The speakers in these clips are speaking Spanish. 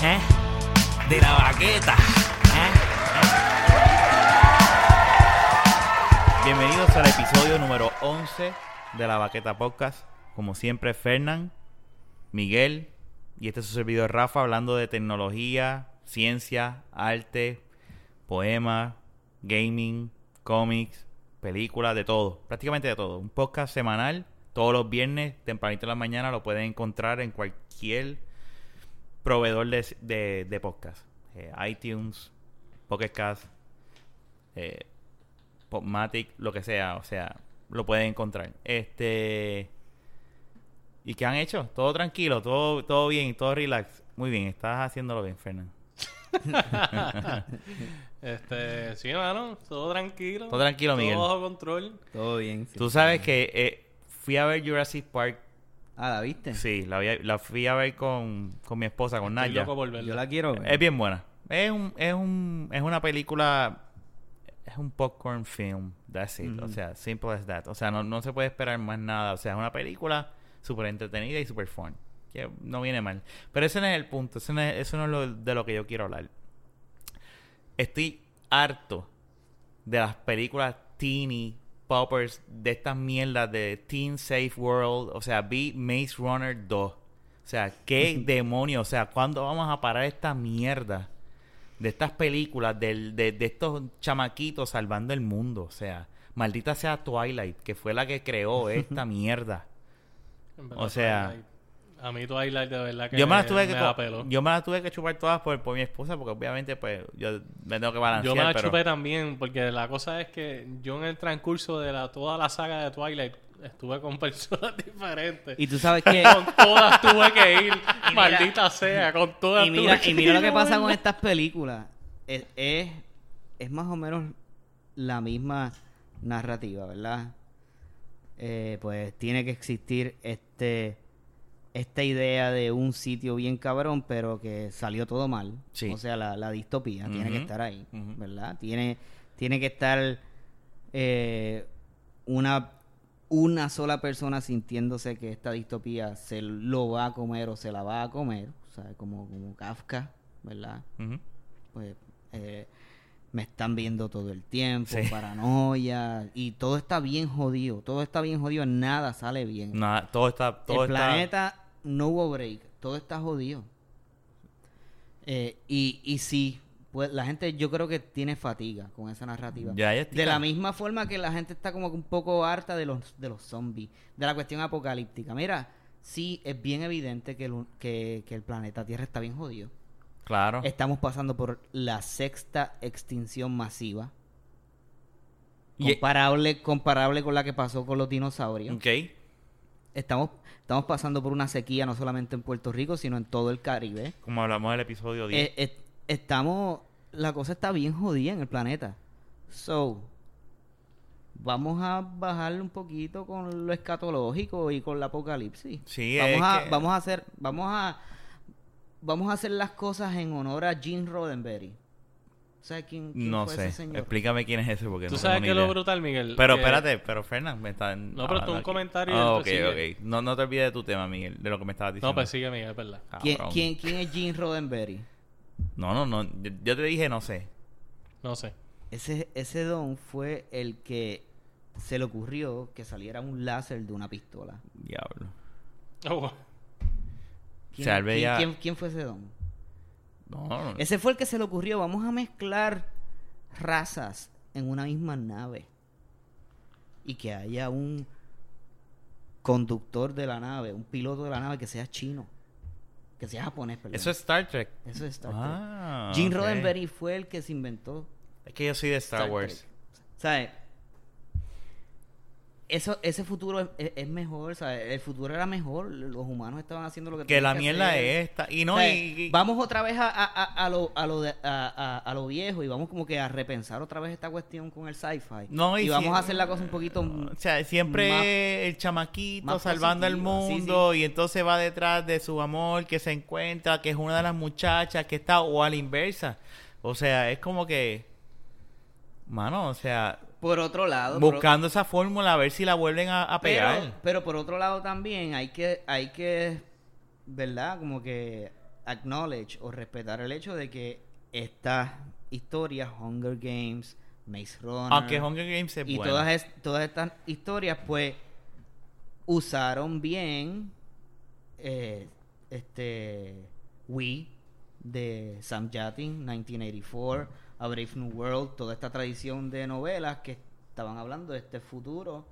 ¿Eh? De la baqueta. ¿Eh? Bienvenidos al episodio número 11 de la Baqueta Podcast. Como siempre, Fernán, Miguel y este es su servidor Rafa hablando de tecnología, ciencia, arte, poemas, gaming, cómics, películas, de todo. Prácticamente de todo. Un podcast semanal, todos los viernes, tempranito en la mañana, lo pueden encontrar en cualquier proveedor de, de, de podcast. Eh, iTunes, Pocket Cast, eh, Popmatic, lo que sea, o sea, lo pueden encontrar. Este ¿Y qué han hecho? Todo tranquilo, todo todo bien, todo relax. Muy bien, estás haciéndolo bien, Fernando. Este, sí, hermano, todo tranquilo. Todo tranquilo, Miguel. Todo bajo control. Todo bien. sí. Tú sabes que eh, fui a ver Jurassic Park. Ah, ¿la viste? Sí, la, vi- la fui a ver con, con mi esposa, con Estoy Naya. loco por verla. Yo la quiero ver. Es bien buena. Es un, es un, es una película, es un popcorn film. That's it. O sea, simple as that. O sea, no, no se puede esperar más nada. O sea, es una película súper entretenida y súper fun. Que no viene mal. Pero ese no es el punto. Eso no es, eso no es lo, de lo que yo quiero hablar. Estoy harto de las películas teeny poppers, de estas mierdas de Teen Safe World. O sea, vi Maze Runner 2. O sea, qué demonios. O sea, ¿cuándo vamos a parar esta mierda? De estas películas, del- de, de estos chamaquitos salvando el mundo. O sea, maldita sea Twilight, que fue la que creó esta mierda. O sea- Twilight. A mí Twilight de verdad que Yo me, las tuve que me co- da pelo. yo me las tuve que chupar todas por, por mi esposa, porque obviamente pues yo me tengo que balancear. Yo me la pero... chupé también, porque la cosa es que yo en el transcurso de la, toda la saga de Twilight estuve con personas diferentes. Y tú sabes que... Con todas tuve que ir, maldita sea, con todas y mira, tuve que y mira lo que pasa con estas películas. Es, es, es más o menos la misma narrativa, ¿verdad? Eh, pues tiene que existir este esta idea de un sitio bien cabrón, pero que salió todo mal. Sí. O sea, la, la distopía tiene que estar ahí. ¿verdad? Tiene, tiene que estar eh, una, una sola persona sintiéndose que esta distopía se lo va a comer o se la va a comer, o sea, como, como Kafka, ¿verdad? Pues eh, me están viendo todo el tiempo, Sí. paranoia, y todo está bien jodido, todo está bien jodido, nada sale bien. Nada, todo está... Todo el está... planeta no hubo break, todo está jodido. Eh, y, y sí, pues la gente yo creo que tiene fatiga con esa narrativa. Ya, de la misma forma que la gente está como que un poco harta de los, de los zombies, de la cuestión apocalíptica. Mira, sí es bien evidente que el, que, que el planeta Tierra está bien jodido. Claro. Estamos pasando por la sexta extinción masiva. Comparable, comparable con la que pasó con los dinosaurios. Ok. Estamos, estamos pasando por una sequía no solamente en Puerto Rico, sino en todo el Caribe. Como hablamos del episodio 10. Eh, eh, estamos, la cosa está bien jodida en el planeta. So, vamos a bajarle un poquito con lo escatológico y con la apocalipsis. Sí, vamos es a, que- vamos a hacer, vamos a, vamos a hacer las cosas en honor a Gene Roddenberry. ¿Sabes quién, quién no fue sé. ese señor? Explícame quién es ese porque Tú no sabes tengo que ni lo idea. brutal, Miguel. Pero Que- espérate, pero Fernan, me están No, pero tú un aquí. comentario y Ah, ok, sigue. ok. No, no te olvides de tu tema, Miguel, de lo que me estabas diciendo. No, pues sigue, Miguel, es verdad. ¿Quién, Cabrón. quién, quién es Gene Roddenberry? No, no, no. Yo, yo te dije no sé. No sé. Ese, ese don fue el que se le ocurrió que saliera un láser de una pistola. Diablo. Oh, ¿Quién, sea, él quién- veía- quién- quién fue ese don? No, Ese fue el que se le ocurrió. Vamos a mezclar razas en una misma nave. Y que haya un conductor de la nave, un piloto de la nave que sea chino. Que sea japonés, perdón. eso es Star Trek. Eso es Star Trek. Ah, Gene ok. Roddenberry fue el que se inventó Es que yo soy de Star, Star Wars. ¿Sabes? Eso, ese futuro es, es- mejor, ¿sabes? El futuro era mejor. Los humanos estaban haciendo lo que Que la mierda hacer. es esta. Y no, O sea, y- y- vamos otra vez a, a, a- lo, a, lo de- a, a- a lo viejo y vamos como que a repensar otra vez esta cuestión con el sci-fi. No, y, y vamos a hacer la cosa un poquito... O sea, siempre más- el chamaquito más salvando al positiva, sí, mundo y entonces va detrás de su amor que se encuentra, que es una de las muchachas que está o a la inversa. O sea, es como que, mano, o sea, Por otro lado... por- buscando esa fórmula a ver si la vuelven a, a pegar. Pero, pero por otro lado también hay que, hay que, ¿verdad? Como que acknowledge o respetar el hecho de que estas historias, Hunger Games, Maze Runner, Aunque Hunger Games es y buena. todas, es- todas estas historias, pues, usaron bien eh, este We de Sam Jatin, 1984, A Brave New World, toda esta tradición de novelas que estaban hablando de este futuro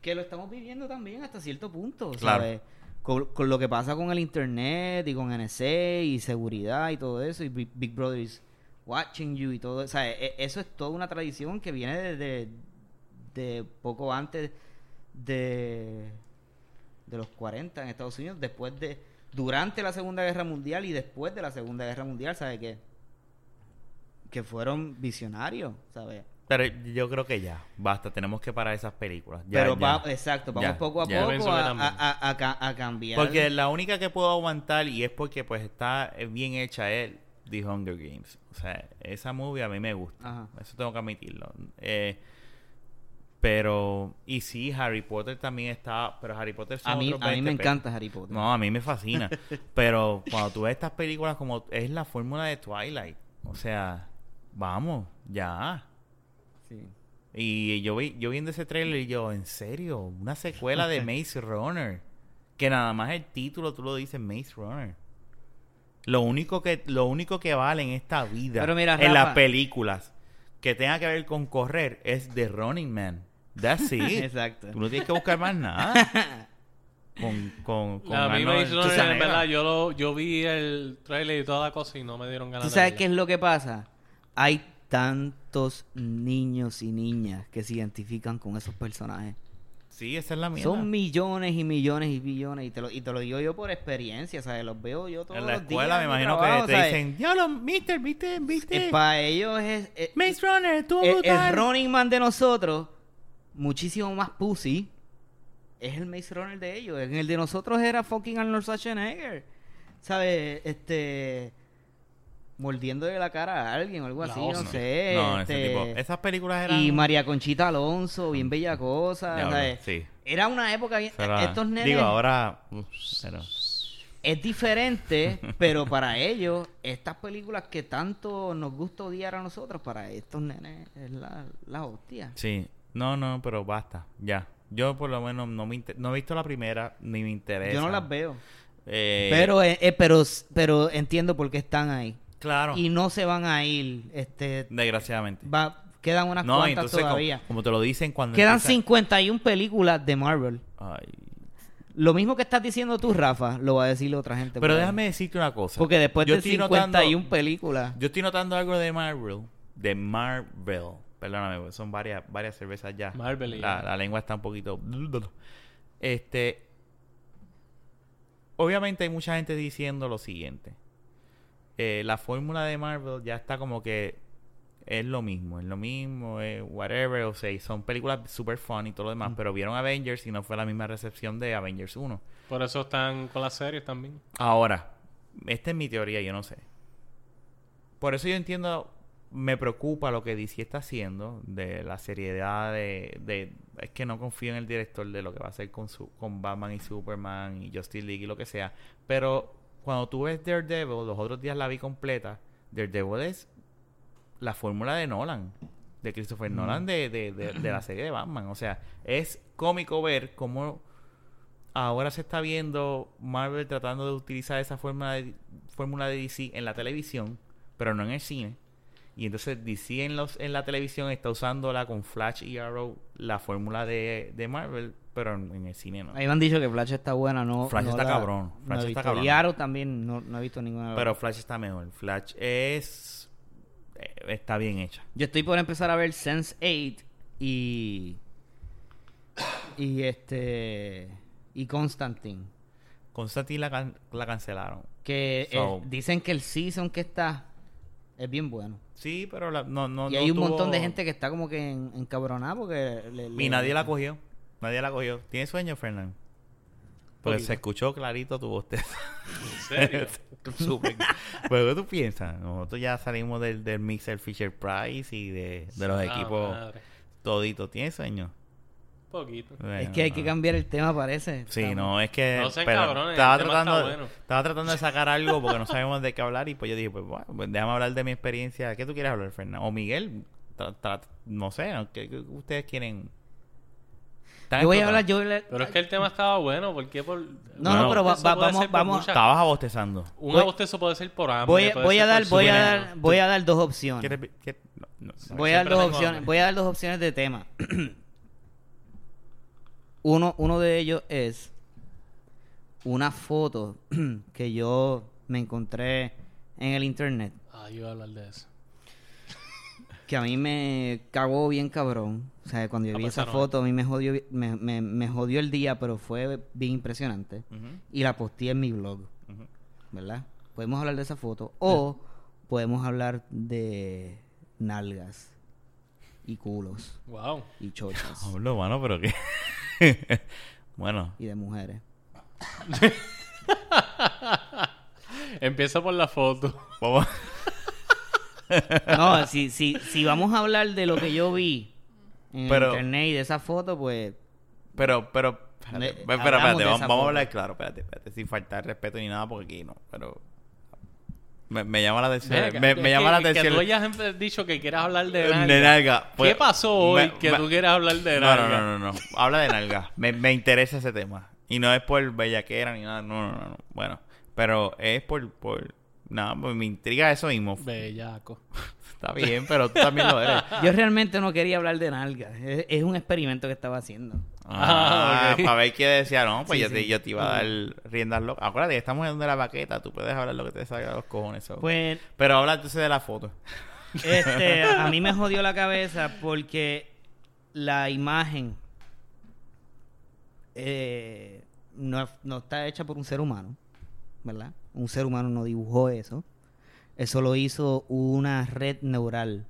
que lo estamos viviendo también hasta cierto punto, Claro. ¿sabes? Con, con lo que pasa con el internet y con NSA y seguridad y todo eso y Big, Big Brother is watching you y todo, o sea, e- eso es toda una tradición que viene de, de poco antes de de los 40 en Estados Unidos, después de durante la Segunda Guerra Mundial y después de la Segunda Guerra Mundial, ¿sabes qué? Que fueron visionarios, ¿sabes? Pero yo creo que ya, basta, tenemos que parar esas películas. Ya, Pero ya. va, exacto, vamos Ya, poco a poco a, a- a- a ca- a cambiar. Porque la única que puedo aguantar y es porque pues está eh, bien hecha es The Hunger Games. O sea, esa movie a mí me gusta. Ajá. Eso tengo que admitirlo. Eh, pero, y sí, Harry Potter también está, pero Harry Potter son a mí, otros a mí me 20 pe- encanta Harry Potter. No, a mí me fascina. pero cuando tú ves estas películas como es la fórmula de Twilight, o sea, vamos, ya. Sí. Y yo vi, yo viendo ese trailer y yo, ¿en serio? Una secuela de Maze Runner. Que nada más el título tú lo dices Maze Runner. Lo único que, lo único que vale en esta vida, Pero mira, en Rafa- las películas, que tenga que ver con correr, es The Running Man. That's it. Exacto. Tú no tienes que buscar más nada. Con, con, con a mí me sabes- en verdad, yo, lo, yo vi el trailer y toda la cosa y no me dieron ganas ¿Tú sabes qué es lo que pasa? Hay tantos niños y niñas que se identifican con esos personajes. Sí, esa es la mía. Son millones y millones y billones. Y te lo, y te lo digo yo por experiencia, ¿sabes? Los veo yo todos En la los escuela días me imagino trabajo, que te ¿sabes? dicen, diablo, mister, viste, viste. para ellos es... es- Maze Runner, estuvo el, el. Running Man de nosotros, muchísimo más pussy, es el Maze Runner de ellos. En el de nosotros era fucking Arnold Schwarzenegger. ¿Sabes? Este... Mordiéndole la cara a alguien o algo La así, no sé. No, ese este, tipo. Esas películas eran. Y María Conchita Alonso, bien bella cosa. Sí. Era una época bien... Estos nenes... Digo, ahora. uf, pero- Es diferente, pero para ellos, estas películas que tanto nos gusta odiar a nosotros, para estos nenes es la, la hostia. Sí. No, no, pero basta. Ya. Yo, por lo menos, no, me inter- no he visto la primera, ni me interesa. Yo no las veo. Eh, Pero, eh, eh, pero, pero entiendo por qué están ahí. Claro. Y no se van a ir. Este, Desgraciadamente. va, quedan unas no, cuantas entonces, como, todavía. como te lo dicen cuando. Quedan empieza- 51 películas de Marvel. Ay. Lo mismo que estás diciendo tú, Rafa, lo va a decir otra gente. Pero déjame decirte una cosa. Porque después Yo de estoy 51 notando- películas. Yo estoy notando algo de Marvel. De Marvel. Perdóname, son varias, varias cervezas ya. Marvel y La, ya. la lengua está un poquito. Este. Obviamente hay mucha gente diciendo lo siguiente. Eh, la fórmula de Marvel ya está como que es lo mismo, es lo mismo, es whatever, o sea, son películas super fun y todo lo demás, pero vieron Avengers y no fue la misma recepción de Avengers 1. Por eso están con las series también. Ahora, esta es mi teoría, yo no sé. Por eso yo entiendo, me preocupa lo que DC está haciendo, de la seriedad de, de- Es que no confío en el director de lo que va a hacer con, su, con Batman y Superman y Justice League y lo que sea. Pero cuando tú ves Daredevil, los otros días la vi completa, Daredevil es la fórmula de Nolan, de Christopher Nolan de, de, de- de la serie de Batman. O sea, es cómico ver cómo ahora se está viendo Marvel tratando de utilizar esa fórmula de, fórmula de DC en la televisión, pero no en el cine. Y entonces DC en, los, en la televisión está usándola con Flash y Arrow, la fórmula de, de Marvel, pero en, en el cine no. Ahí me han dicho que Flash está buena, no. Flash no está la- cabrón, no Flash he está cabrón. Y Arrow también no, no he visto ninguna. Pero Flash está mejor. Flash es... eh, está bien hecha. Yo estoy por empezar a ver Sense 8 y. Y este. Y Constantine. Constantine la, can- la cancelaron. Que eh, dicen que el season que está es bien bueno. Sí, pero la- no, no, y no hay un tuvo- montón de gente que está como que en- encabronada porque. le- le- Y nadie la cogió. Nadie la cogió. ¿Tienes sueño, Fernán? Porque se escuchó clarito tu voz. ¿En serio? Súper. Pero ¿qué tú piensas? Nosotros ya salimos del, del Mixer Fisher Price y de, de los Ah, equipos madre. toditos. ¿Tienes sueño? Poquito. Es que hay que cambiar el tema, parece. Sí, Estamos- no, es que... No sean cabrones, estaba, el tema tratando, está bueno. estaba tratando de sacar algo porque no sabemos de qué hablar y pues yo dije, pues bueno, pues déjame hablar de mi experiencia. ¿Qué tú quieres hablar, Fernando? O Miguel, tra- tra- no sé. ¿qué, qué ustedes quieren? ¿Están Yo voy a hablar, yo voy a hablar- Pero es que el tema estaba bueno. ¿Por qué por.? No, Bueno, no, pero va- va- vamos, vamos. muchas- Estabas abostezando. Un Voy- abostezo puede ser por hambre. Voy, a- voy dar, por voy a dar, voy a dar dos opciones. ¿Quieres- qué- no, no, no. Voy a dar dos opciones. hambre. Voy a dar dos opciones de tema. uno, uno de ellos es una foto que yo me encontré en el internet Ah, yo iba a hablar de eso. que a mí me cagó bien cabrón. O sea, cuando yo Ah, vi pues esa foto, a mí me jodió, me, me, me jodió el día, pero fue bien impresionante. Y la posteé en mi blog. ¿verdad? Podemos hablar de esa foto o podemos hablar de nalgas y culos Wow. y chochas Hablo, mano, pero qué. bueno, y de mujeres. Empieza por la foto. No, si, si, si vamos a hablar de lo que yo vi en Pero- el internet y de esa foto, pues Pero, pero. Espérate, vamos, a hablar claro, espérate, espérate, sin faltar respeto ni nada, porque aquí no, pero. Me, me llama la atención. Venga, me me que- llama la Que atención. tú hayas dicho que quieras hablar de De nalga. ¿Qué Pues, pasó hoy me- que tú quieres hablar de nalga? no, no, no, no. Habla de nalga. Me, me interesa ese tema. Y no es por bellaquera ni nada. No, no, no. no. Bueno, pero es por. por nada, pues me intriga eso mismo. Bellaco. Está bien, pero tú también lo eres. yo realmente no quería hablar de nalgas. Es, es un experimento que estaba haciendo. Ah, Ah. Para ver qué decía, no, pues Sí, yo, Te, sí. yo te iba a dar riendas locas. Acuérdate que estamos en de la baqueta, tú puedes hablar lo que te salga de los cojones. Pues Pero habla entonces de la foto. Este, a mí me jodió la cabeza porque la imagen eh, no, no está hecha por un ser humano, ¿verdad? Un ser humano no dibujó eso. Eso lo hizo una red neural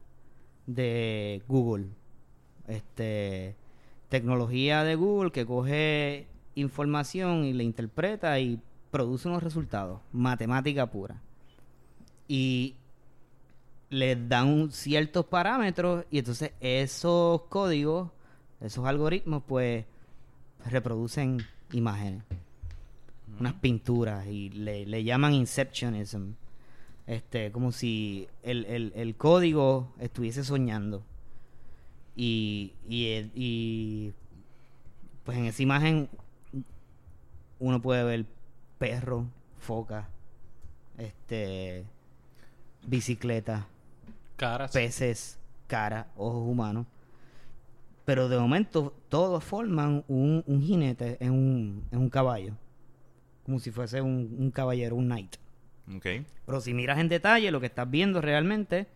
de Google. Este, tecnología de Google que coge información y la interpreta y produce unos resultados. Matemática pura. Y les dan ciertos parámetros y entonces esos códigos, esos algoritmos, pues reproducen imágenes, unas pinturas y le, le llaman inceptionism. Este, como si el, el- el código estuviese soñando. Y, y, y, pues en esa imagen uno puede ver perro, foca, este, bicicleta, Caras. peces, cara, ojos humanos. Pero de momento todos forman un, un jinete en un, en un caballo. Como si fuese un, un caballero, un knight. Ok. Pero si miras en detalle, lo que estás viendo realmente...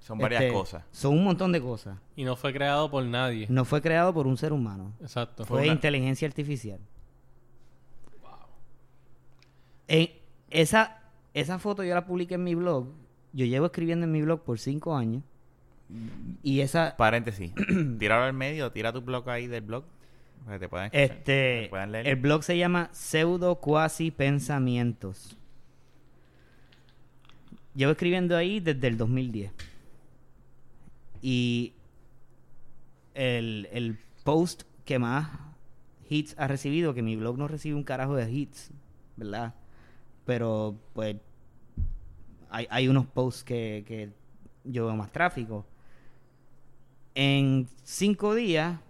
Son varias este, cosas. Son un montón de cosas. Y no fue creado por nadie. No fue creado por un ser humano. Exacto. Fue una- inteligencia artificial. En esa, esa foto yo la publiqué en mi blog. Yo llevo escribiendo en mi blog por cinco años. Y esa, Paréntesis. Tíralo al medio, tira tu blog ahí del blog. Para que te Este, leer. el blog se llama Pseudo Cuasi Pensamientos. Llevo escribiendo ahí desde el 2010. Y el, el post que más hits ha recibido, que mi blog no recibe un carajo de hits, ¿verdad? Pero pues hay, hay unos posts que, que yo veo más tráfico. En cinco días,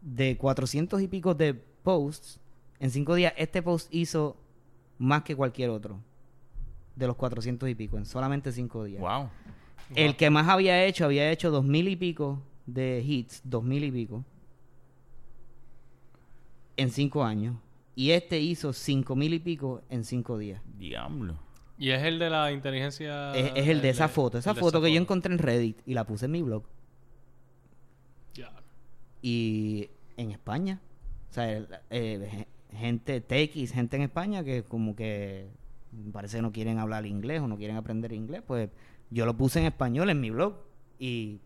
de 400 y pico de posts, En cinco días, este post hizo más que cualquier otro. De los 400 y pico, en solamente cinco días. Wow. El que más había hecho, había hecho dos mil y pico de hits, dos mil y pico. En cinco años. Y este hizo cinco mil y pico en cinco días. Diablo. Y es el de la inteligencia. es, es el de esa foto. Esa foto que yo encontré en Reddit y la puse en mi blog. Ya. y en España. O sea, el- eh, ge- gente TX, gente en España que como que parece que no quieren hablar inglés o no quieren aprender inglés, pues yo lo puse en español en mi blog y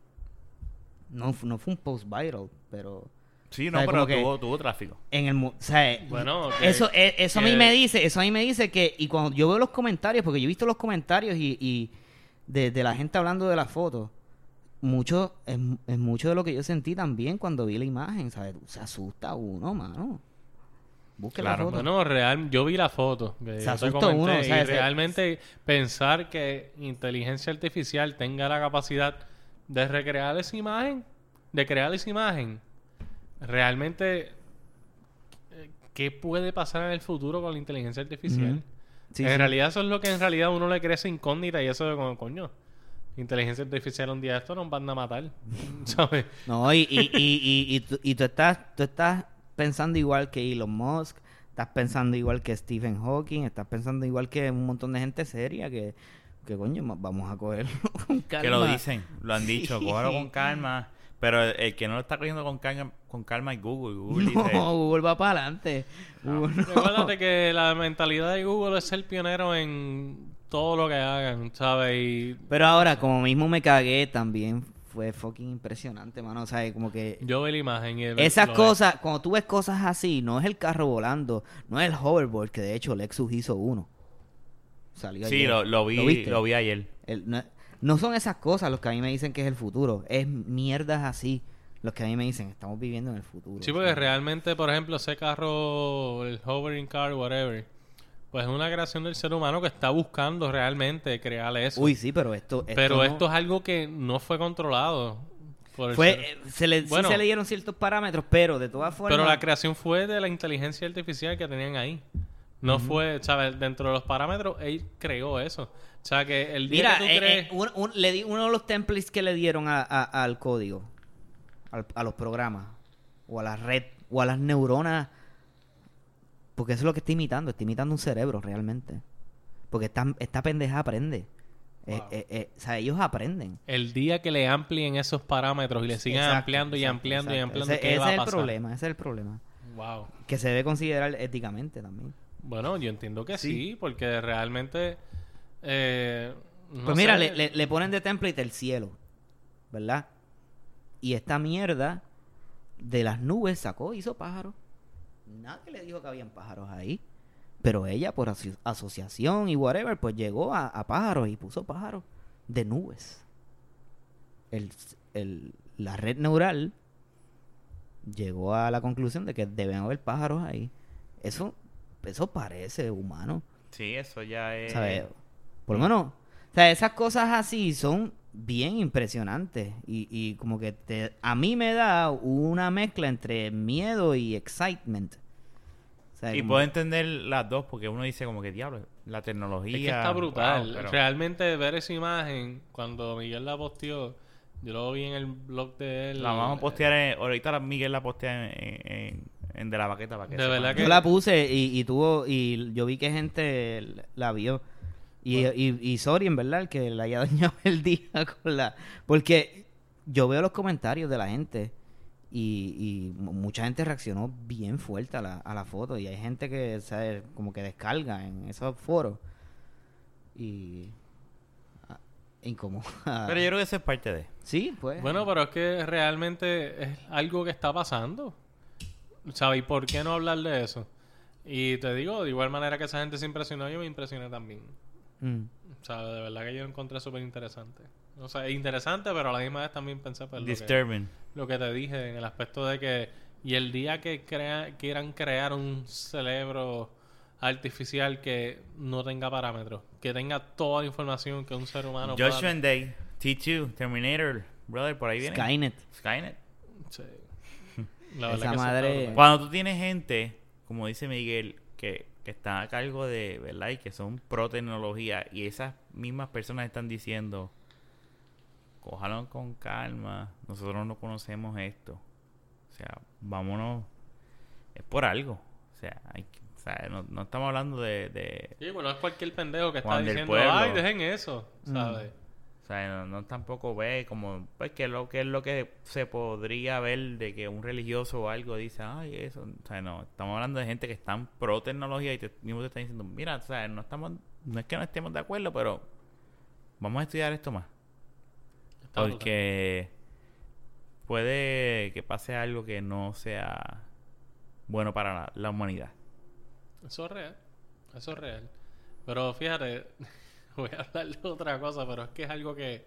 no, no fue un post viral, pero Sí, no, pero tuvo, tuvo tráfico. en el o sea, Bueno, eso eh, eso a mí me dice, eso a mí me dice que y cuando yo veo los comentarios, porque yo he visto los comentarios y, y de, de la gente hablando de la foto, mucho es, es mucho de lo que yo sentí también cuando vi la imagen, ¿sabes? Se asusta uno, mano. Busque Claro, la foto. Bueno, real, yo vi la foto. que Se asusta comenté, uno, o sea, y realmente pensar que inteligencia artificial tenga la capacidad de recrear esa imagen, de crear esa imagen, realmente, eh, ¿qué puede pasar en el futuro con la inteligencia artificial? Sí, en sí. realidad eso es lo que en realidad uno le crece incógnita y eso de como, coño, inteligencia artificial un día esto nos van a matar, ¿sabes? No, y, y, y, y, y tú, y tú estás, tú estás pensando igual que Elon Musk, estás pensando igual que Stephen Hawking, estás pensando igual que un montón de gente seria que, que coño, vamos a cogerlo con calma. Que lo dicen, lo han Sí. dicho, cógelo con calma. Pero el, el que no lo está cogiendo con calma, con calma es Google. Google No, dice, Google va para adelante. No. Recuérdate que la mentalidad de Google es ser pionero en todo lo que hagan, ¿sabes? Y Pero ahora, como mismo me cagué, también fue fucking impresionante, mano. O sea, como que yo vi la imagen y el- esas cosas, cuando tú ves cosas así, no es el carro volando, no es el hoverboard, que de hecho Lexus hizo uno. Salió sí, ayer. lo, lo vi, viste? lo vi ayer. El- no, no son esas cosas los que a mí me dicen que es el futuro. Es mierdas así los que a mí me dicen estamos viviendo en el futuro. Sí, porque realmente, por ejemplo, ese carro, el hovering car, whatever, pues es una creación del ser humano que está buscando realmente crear eso. Uy, sí, pero esto... esto Pero no- esto es algo que no fue controlado. por el Fue, ser- eh, se le, sí se le dieron ciertos parámetros, pero de todas formas... Pero la creación fue de la inteligencia artificial que tenían ahí. No fue, ¿sabes? Dentro de los parámetros, él creó eso. O sea, que el día Mira, que tú eh, crees... eh, un- un- le di uno de los templates que le dieron a- a- al código, al- a los programas, o a la red, o a las neuronas, porque eso es lo que está imitando, está imitando un cerebro realmente. Porque esta, esta pendeja aprende. Eh, Wow. eh, eh, o sea, ellos aprenden. El día que le amplíen esos parámetros y le sigan Exacto, ampliando y exacto, ampliando y ampliando, Ese, ¿qué ese va a es el pasar? problema, ese es el problema. Wow. Que se debe considerar éticamente también. Bueno, yo entiendo que sí, Sí. porque realmente... eh, no Pues mira, sé. le, le- le ponen de template el cielo, ¿verdad? Y esta mierda de las nubes sacó, hizo pájaros. Nadie le dijo que habían pájaros ahí. Pero ella, por aso- asociación y whatever, pues llegó a, a pájaros y puso pájaros de nubes. El, el- la red neural llegó a la conclusión de que deben haber pájaros ahí. Eso, eso parece humano. Sí, eso ya es... ¿sabes? Por lo menos, o sea, esas cosas así son bien impresionantes y, y como que te, a mí me da una mezcla entre miedo y excitement. O sea, Y como- puedo entender las dos porque uno dice como que diablo, la tecnología... Es que está brutal. wow, pero- Realmente ver esa imagen, cuando Miguel la posteó, yo lo vi en el blog de él. La vamos a postear, en- ahorita la- Miguel la postea en, en- en De la Baqueta para que De verdad que- yo la puse y, y tuvo y yo vi que gente la vio. Y, y, y sorry, en verdad, el que le haya dañado el día con la... Porque yo veo los comentarios de la gente y, y mu- mucha gente reaccionó bien fuerte a la, a la foto y hay gente que, ¿sabes? Como que descarga en esos foros y... ah, Incomoda. Pero yo creo que eso es parte de... Sí, pues. Bueno, pero es que realmente es algo que está pasando. ¿Sabes? ¿Y por qué no hablar de eso? Y te digo, de igual manera que esa gente se impresionó, yo me impresioné también. Mm. O sea, de verdad que yo lo encontré súper interesante. O sea, interesante, pero a la misma vez también pensé pues, lo, que, Disturbing. lo que te dije en el aspecto de que... Y el día que crea- quieran crear un cerebro artificial que no tenga parámetros, que tenga toda la información que un ser humano pueda- Judgment Day, T2, Terminator, brother, por ahí viene. Skynet. Skynet. Sí. La Esa madre-. Cuando tú tienes gente como dice Miguel, que, que están a cargo de, ¿verdad? Y que son pro tecnología y esas mismas personas están diciendo, cójalo con calma, nosotros no conocemos esto. O sea, vámonos, es por algo. O sea, hay que- o sea no, no estamos hablando de, de- Sí, bueno, es cualquier pendejo que está diciendo, Pueblo. ay, dejen eso, Mm. ¿sabes? Sea, no, no tampoco ve como, pues, que lo que es lo que se podría ver de que un religioso o algo dice, ay, eso. O sea, no, estamos hablando de gente que están pro tecnología y te, mismo te están diciendo, mira, o sea, no estamos, no es que no estemos de acuerdo, pero vamos a estudiar esto más. Está brutal. Porque puede que pase algo que no sea bueno para la, la humanidad. Eso es real. Eso es real. Pero fíjate, voy a hablar de otra cosa, pero es que es algo que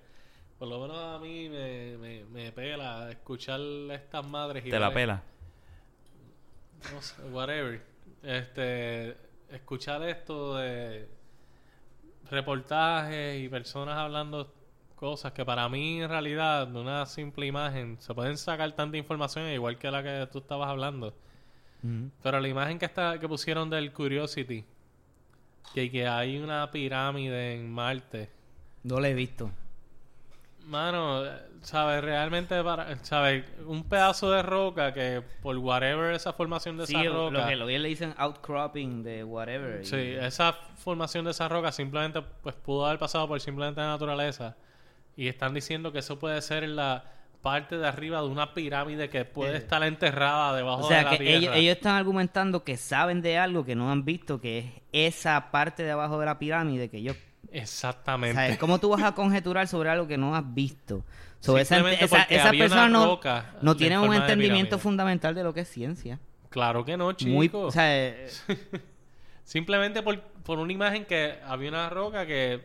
por lo menos a mí me, me, me pela escuchar a estas madres y ¿Te la ver- pela? no sé, whatever. Este, escuchar esto de reportajes y personas hablando cosas que para mí en realidad de una simple imagen se pueden sacar tanta información igual que la que tú estabas hablando. Pero la imagen que está que pusieron del Curiosity que, que hay una pirámide en Marte. No lo he visto. Mano, ¿sabes? Realmente, para, ¿sabes? Un pedazo de roca que por whatever esa formación de Sí, esa roca. lo que le dicen outcropping de whatever. y- Sí, esa formación de esa roca simplemente pues pudo haber pasado por simplemente la naturaleza. Y están diciendo que eso puede ser la parte de arriba de una pirámide que puede estar enterrada debajo O de la que tierra. ellos, ellos están argumentando que saben de algo que no han visto, que es esa parte de abajo de la pirámide que ellos... Exactamente. sea, ¿Cómo tú vas a conjeturar sobre algo que no has visto? Sobre esa, esa- personas no, no en tienen un entendimiento fundamental de lo que es ciencia. Claro que no, chico. Muy, o sea, eh, Simplemente por, por una imagen que había una roca que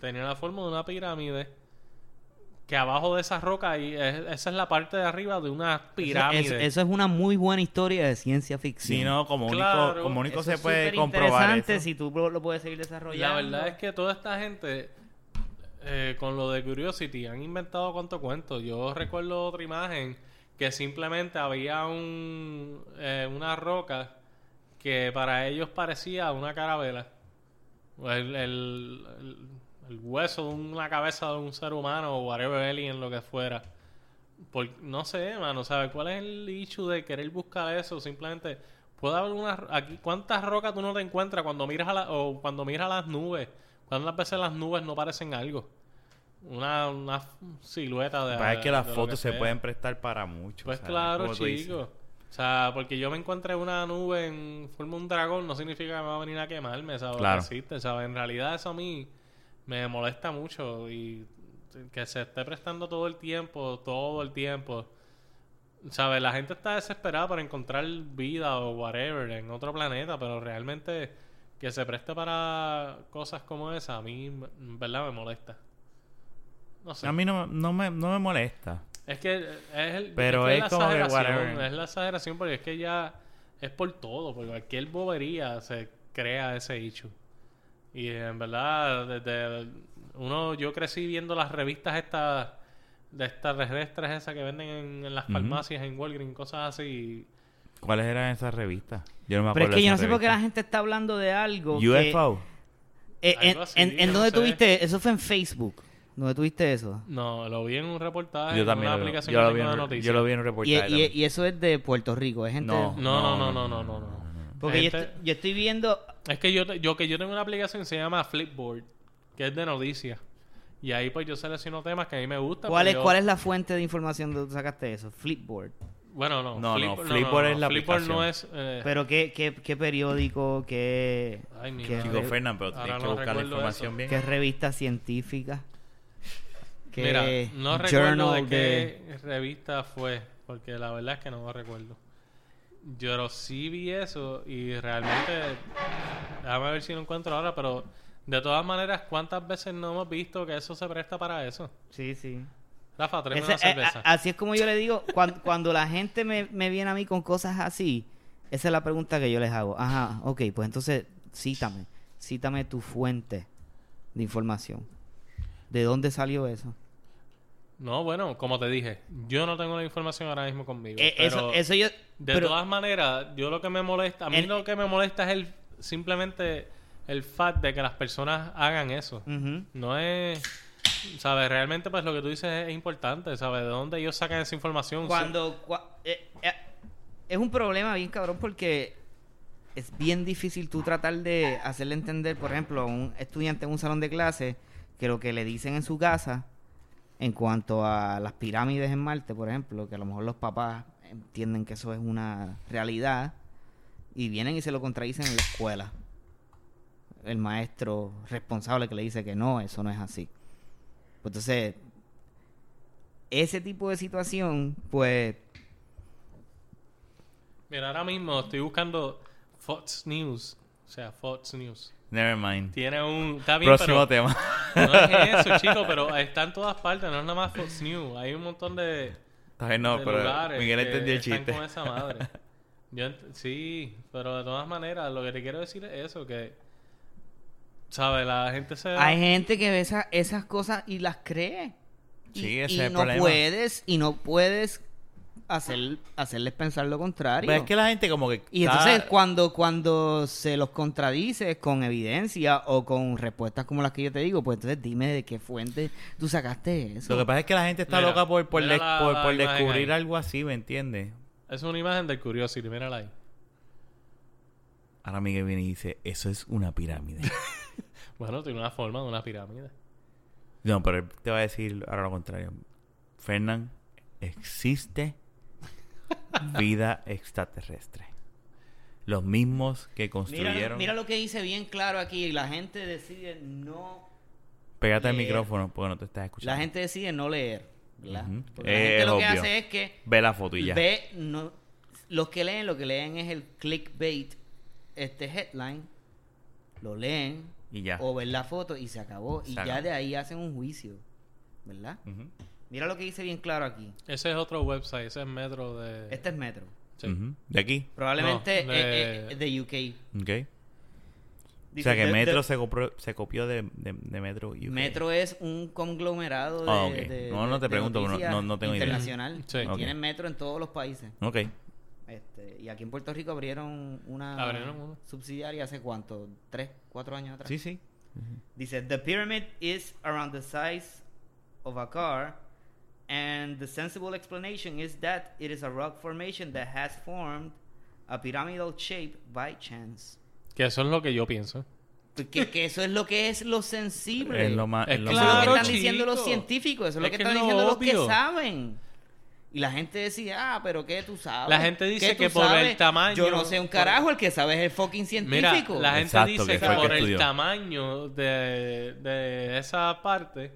tenía la forma de una pirámide. Que abajo de esa roca, y esa es la parte de arriba de una pirámide. eso, eso es una muy buena historia de ciencia ficción. Si no, como único, como único Eso se es puede comprobar interesante eso. si tú lo, puedes seguir La desarrollando. verdad es que toda esta gente, eh, con lo de Curiosity, han inventado cuánto cuento. Yo recuerdo otra imagen que simplemente había un, eh, una roca que para ellos parecía una carabela. O El, el, el- el hueso de una cabeza de un ser humano o whatever alien, lo que fuera. Por, no sé, mano, ¿sabes cuál es el issue de querer buscar eso? Simplemente, puede haber una... Aquí, ¿Cuántas rocas tú no te encuentras cuando miras a la, o cuando miras a las nubes? ¿Cuántas veces las nubes no parecen algo? Una, una silueta de... Para que las fotos se sea. pueden prestar para mucho. Pues ¿sabes? claro, Como tú dices. chico. O sea, porque yo me encuentre una nube en forma de un dragón no significa que me va a venir a quemarme, ¿sabes? Claro. Existe, ¿sabes? En realidad eso a mí me molesta mucho y que se esté prestando todo el tiempo, todo el tiempo. ¿Sabes? La gente está desesperada por encontrar vida o whatever en otro planeta, pero realmente que se preste para cosas como esa, a mí, en verdad, me molesta. No sé. A mí no, no, me, no me molesta. Es que es el, Pero que es la como exageración, es la exageración porque es que ya es por todo, por cualquier bobería se crea ese issue. Y en verdad, desde uno, yo crecí viendo las revistas estas de estas terrestres esas que venden en, en las farmacias, en Walgreens, cosas así. ¿Cuáles eran esas revistas? Yo no me Pero acuerdo es que yo no sé por qué la gente está hablando de algo que... UFO. Eh, en, Algo así, en, en dónde no sé. tuviste? Eso fue en Facebook. ¿Dónde tuviste eso? No, lo vi en un reportaje, Yo en también una lo, aplicación yo lo vi en, de un- noticias. yo lo vi en un Y, reportaje. y- eso es de Puerto Rico. Es gente... No. No, no, no, no, no, no, no. Porque yo Gente- estoy, yo estoy viendo... Es que yo, yo que yo tengo una aplicación que se llama Flipboard, que es de noticias. Y ahí pues yo selecciono temas que a mí me gustan. ¿Cuál pues es, yo- ¿Cuál es la fuente de información de donde sacaste eso? Flipboard. Bueno, no. No, no, Flip- Flipboard es la Flipboard no es... eh, Pero ¿qué, qué, qué periódico? ¿Qué, Ay, qué. Chico Fernan, pero Ahora tienes que no buscar la recuerdo información eso. bien. qué revista científica? ¿Qué Mira, no recuerdo journal de qué revista fue, porque la verdad es que no me recuerdo. Yo sí vi eso y realmente, déjame ver si lo encuentro ahora, pero de todas maneras, ¿cuántas veces no hemos visto que eso se presta para eso? Sí, sí. Rafa, tráeme una eh, cerveza. a- así es como yo le digo, cuando, cuando la gente me, me viene a mí con cosas así, esa es la pregunta que yo les hago. Ajá, ok, pues entonces cítame, cítame tu fuente de información. ¿De dónde salió eso? No, bueno, como te dije, yo no tengo la información ahora mismo conmigo. Eh, pero eso, eso yo. de pero- todas maneras, yo lo que me molesta, a mí lo que me molesta es el simplemente el fact de que las personas hagan eso. No es, ¿sabes? Realmente, pues lo que tú dices es importante, ¿sabes? ¿De dónde ellos sacan esa información? Cuando. cua- eh, eh, es un problema bien cabrón porque es bien difícil tú tratar de hacerle entender, por ejemplo, a un estudiante en un salón de clase que lo que le dicen en su casa en cuanto a las pirámides en Marte, por ejemplo, que a lo mejor los papás entienden que eso es una realidad y vienen y se lo contradicen en la escuela. El maestro responsable que le dice que no, eso no es así. Pues entonces, ese tipo de situación, pues Mira, ahora mismo estoy buscando Fox News. O sea, Fox News. Never mind. Tiene un... Está bien, Próximo pero... tema. No es eso, chico, pero está en todas partes, no es nada más Fox News. Hay un montón de, Está bien, no, de pero lugares Miguel entendió el chiste. con esa madre. Yo ent- sí, pero de todas maneras, lo que te quiero decir es eso, que... ¿Sabes? La gente se... hay gente que ve esa- esas cosas y las cree. Y, Sí, ese y es el no problema. puedes, y no puedes hacer, hacerles pensar lo contrario. Pero es que la gente como que... Y está- entonces cuando, cuando se los contradices con evidencia o con respuestas como las que yo te digo, pues entonces dime de qué fuente tú sacaste eso. Lo que pasa es que la gente está Mira, loca por, por, la- por, la por imagen descubrir ahí. algo así, ¿me entiendes? Es una imagen del Curiosity, mírala ahí. Ahora Miguel viene y dice, eso es una pirámide. Bueno, tiene una forma de una pirámide. no, pero él te va a decir ahora lo contrario. Fernán, existe vida extraterrestre. Los mismos que construyeron... mira lo que dice bien claro aquí. La gente decide no... Pégate al leer. micrófono porque no te estás escuchando. La gente decide no leer. ¿verdad? Ujú. Porque la Eh, gente lo que hace es que Ve la foto y ya. ve... No, los que leen, lo que leen es el clickbait, este headline. Lo leen Y ya. o ven la foto y se acabó. Se y ya de ahí hacen un juicio. ¿Verdad? Ujú. Mira lo que dice bien claro aquí. Ese es otro website, ese es Metro de... Este es Metro. Sí. ¿De aquí? Probablemente No, eh, de- eh, de UK. Ok. Dice, o sea que "The- Metro se, copió, se copió de, de, de Metro UK. Metro es un conglomerado de, Ah, ok. de- No, no te de pregunto, no- no- no tengo idea. internacional. Sí. Tienen Metro en todos los países. Ok. Este, y aquí en Puerto Rico abrieron una Abrieron subsidiaria hace cuánto, tres, cuatro años atrás. Sí, sí. Dice, the pyramid is around the size of a car and the sensible explanation is that it is a rock formation that has formed a pyramidal shape by chance. Que eso es lo que yo pienso. Que, que eso es lo que es lo sensible. Es lo más... Es lo Eso es lo que están diciendo los científicos, eso es lo Es que que están diciendo los que saben. Y la gente decía, ah, pero ¿qué tú sabes? La gente dice ¿Qué tú que por el tamaño- Yo no sé un carajo, el que sabe es el fucking Mira, científico. la gente Exacto, dice que por el tamaño de, de esa parte,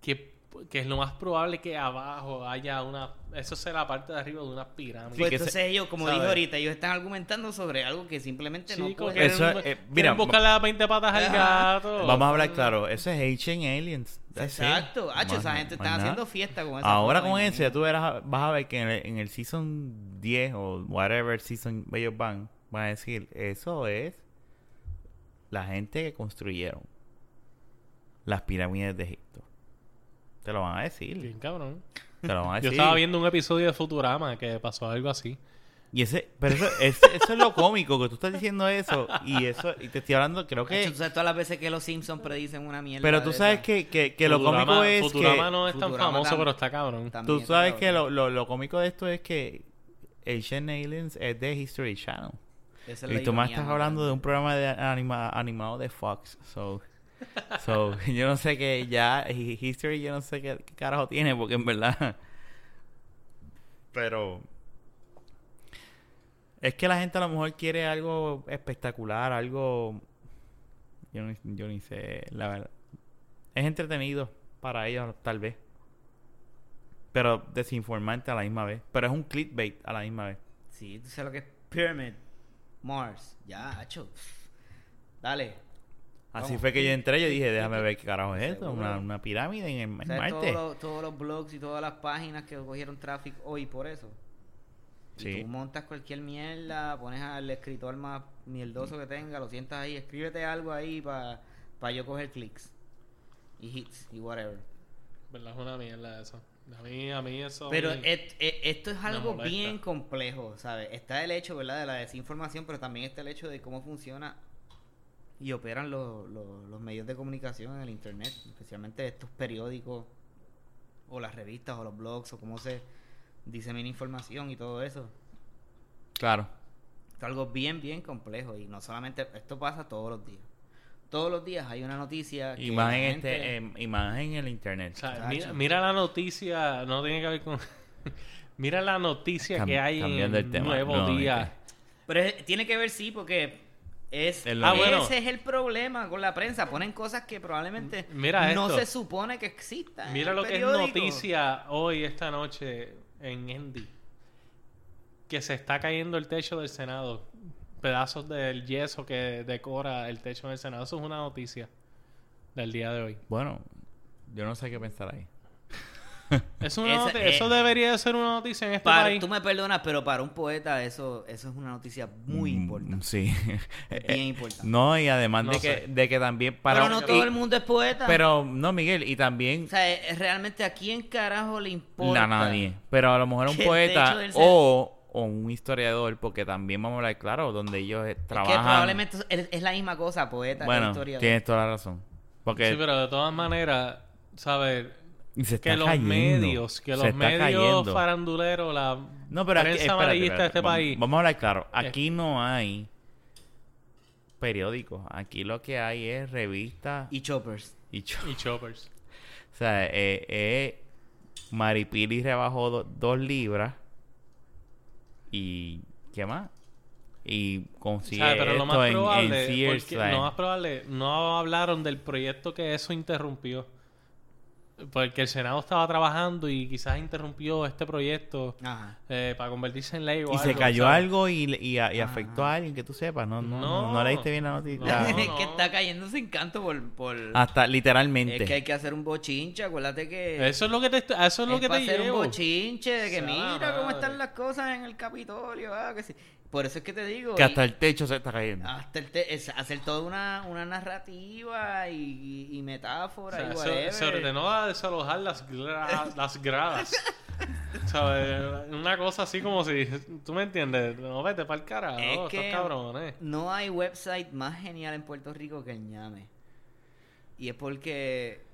que, que es lo más probable que abajo haya una... Eso será la parte de arriba de una pirámide. Pues entonces se- ellos, como ¿sabes? dijo ahorita, ellos están argumentando sobre algo que simplemente no quieren- Eso es- eh, mira, las 20 patas al Ah. gato. Vamos a hablar claro. Eso es Ancient Aliens. That's. Exacto. Hacho, esa gente está haciendo fiesta con esa Ahora con me eso ya imagino. tú verás, vas a ver que en el, en el season 10 o whatever season ellos van, van a decir, eso es la gente que construyeron las pirámides de Egipto. Te lo van a decir. Bien cabrón. Te lo van a Yo decir. estaba viendo un episodio de Futurama que pasó algo así. Y ese, pero eso, es, eso es lo cómico, que tú estás diciendo eso. Y eso, y te estoy hablando, creo que. Hacho, tú sabes todas las veces que los Simpsons predicen una mierda Pero tú de sabes que, que, que lo cómico es Futurama que. no es tan Futurama famoso, tam- pero está cabrón. Tú sabes cabrón. que lo, lo, lo cómico de esto es que Asian Aliens es de History Channel. Es Y tú más estás hablando de un programa de anima- animado de Fox. So, so, yo no sé qué ya History yo no sé qué, qué carajo tiene porque en verdad pero es que la gente a lo mejor quiere algo espectacular, algo yo ni, yo ni sé, la verdad. Es entretenido para ellos tal vez. Pero desinformante a la misma vez, pero es un clickbait a la misma vez. Sí, tú sabes lo que es Pyramid. Mars. Ya, hacho. Dale. Así Vamos. fue que yo entré, yo dije, déjame ver qué carajo es esto, una, una pirámide en, en O sea, Marte. Todos los, todos los blogs y todas las páginas que cogieron tráfico hoy por eso. Y Sí. tú montas cualquier mierda, pones al escritor más mierdoso que tenga, lo sientas ahí, escríbete algo ahí para yo coger clics. Y hits y whatever. ¿Verdad? Es una mierda eso. A mí, a mí eso... a Pero mí- et- e- esto es algo bien complejo, ¿sabes? Está el hecho, ¿verdad? De la desinformación, pero también está el hecho de cómo funciona y operan los, los- los medios de comunicación en el Internet, especialmente estos periódicos o las revistas o los blogs o cómo se disemina información y todo eso. Claro. Es algo bien, bien complejo y no solamente, esto pasa todos los días. Todos los días hay una noticia que Y más la en, gente- este, y más en el internet. O sea, Chacho. mira, mira la noticia, no tiene que ver con... mira la noticia Cam- que hay en el tema, Nuevo. Día. Pero es- tiene que ver, sí, porque es, Ah, bueno. ese es el problema con la prensa. Ponen cosas que probablemente Mira no se supone que existan. Mira lo que es noticia hoy, esta noche, en Endy. Que se está cayendo el techo del Senado. Pedazos del yeso que decora el techo del Senado. Eso es una noticia del día de hoy. Bueno, yo no sé qué pensar ahí. Es una Esa- eh, eso debería de ser una noticia en este Para- país. tú me perdonas, pero para un poeta eso, eso es una noticia muy Mm, importante. Sí. Bien importante. No, y además No de, sé. que, de que también para... pero no y- todo el mundo es poeta. Pero, no, Miguel, y también... o sea, eh, realmente a quién carajo le importa. A nadie. Pero a lo mejor un poeta o, o un historiador, porque también vamos a hablar claro, donde ellos eh, Es que trabajan. probablemente es, es la misma cosa, poeta. bueno, historiador. tienes toda la razón. Porque Sí, pero de todas maneras, ¿sabes? Y se Que está los cayendo, medios, que se los medios cayendo. faranduleros, la No, pero aquí, prensa espérate, amarillista de espérate, este vamos- país. Vamos a hablar claro. Aquí no hay periódicos. Aquí lo que hay es revistas y, Y choppers. cho- Y choppers. O sea, eh, eh, Maripili rebajó do- dos libras. Y. ¿Qué más? Y consigue ¿Sabes? Pero lo esto más en- probable, en Sears, porque ¿sabes? lo más probable, no hablaron del proyecto que eso interrumpió. Porque el Senado estaba trabajando y quizás interrumpió este proyecto Ajá. eh, para convertirse en ley o Y se algo, cayó ¿sabes? algo y, le- y, a- y afectó a alguien que tú sepas. No, no, no, No. no leíste bien la noticia. No, es no. que está cayendo sin canto por... por... Hasta literalmente. Es que hay que hacer un bochinche, acuérdate que... Eso es lo que te, eso es lo es que para te hacer llevo. un bochinche de que Sea mira cómo madre. están las cosas en el Capitolio. ah, que sí. Por eso es que te digo. Que hasta el techo se está cayendo. hasta el te- es hacer toda una, una narrativa y, y, y O metáfora sea, y se, se ordenó a desalojar las, gra- las gradas. ¿Sabes? Una cosa así como si... ¿Tú me entiendes? No, vete para el carajo. Es estos que- cabrones. No hay website más genial en Puerto Rico que el ñame. Y es porque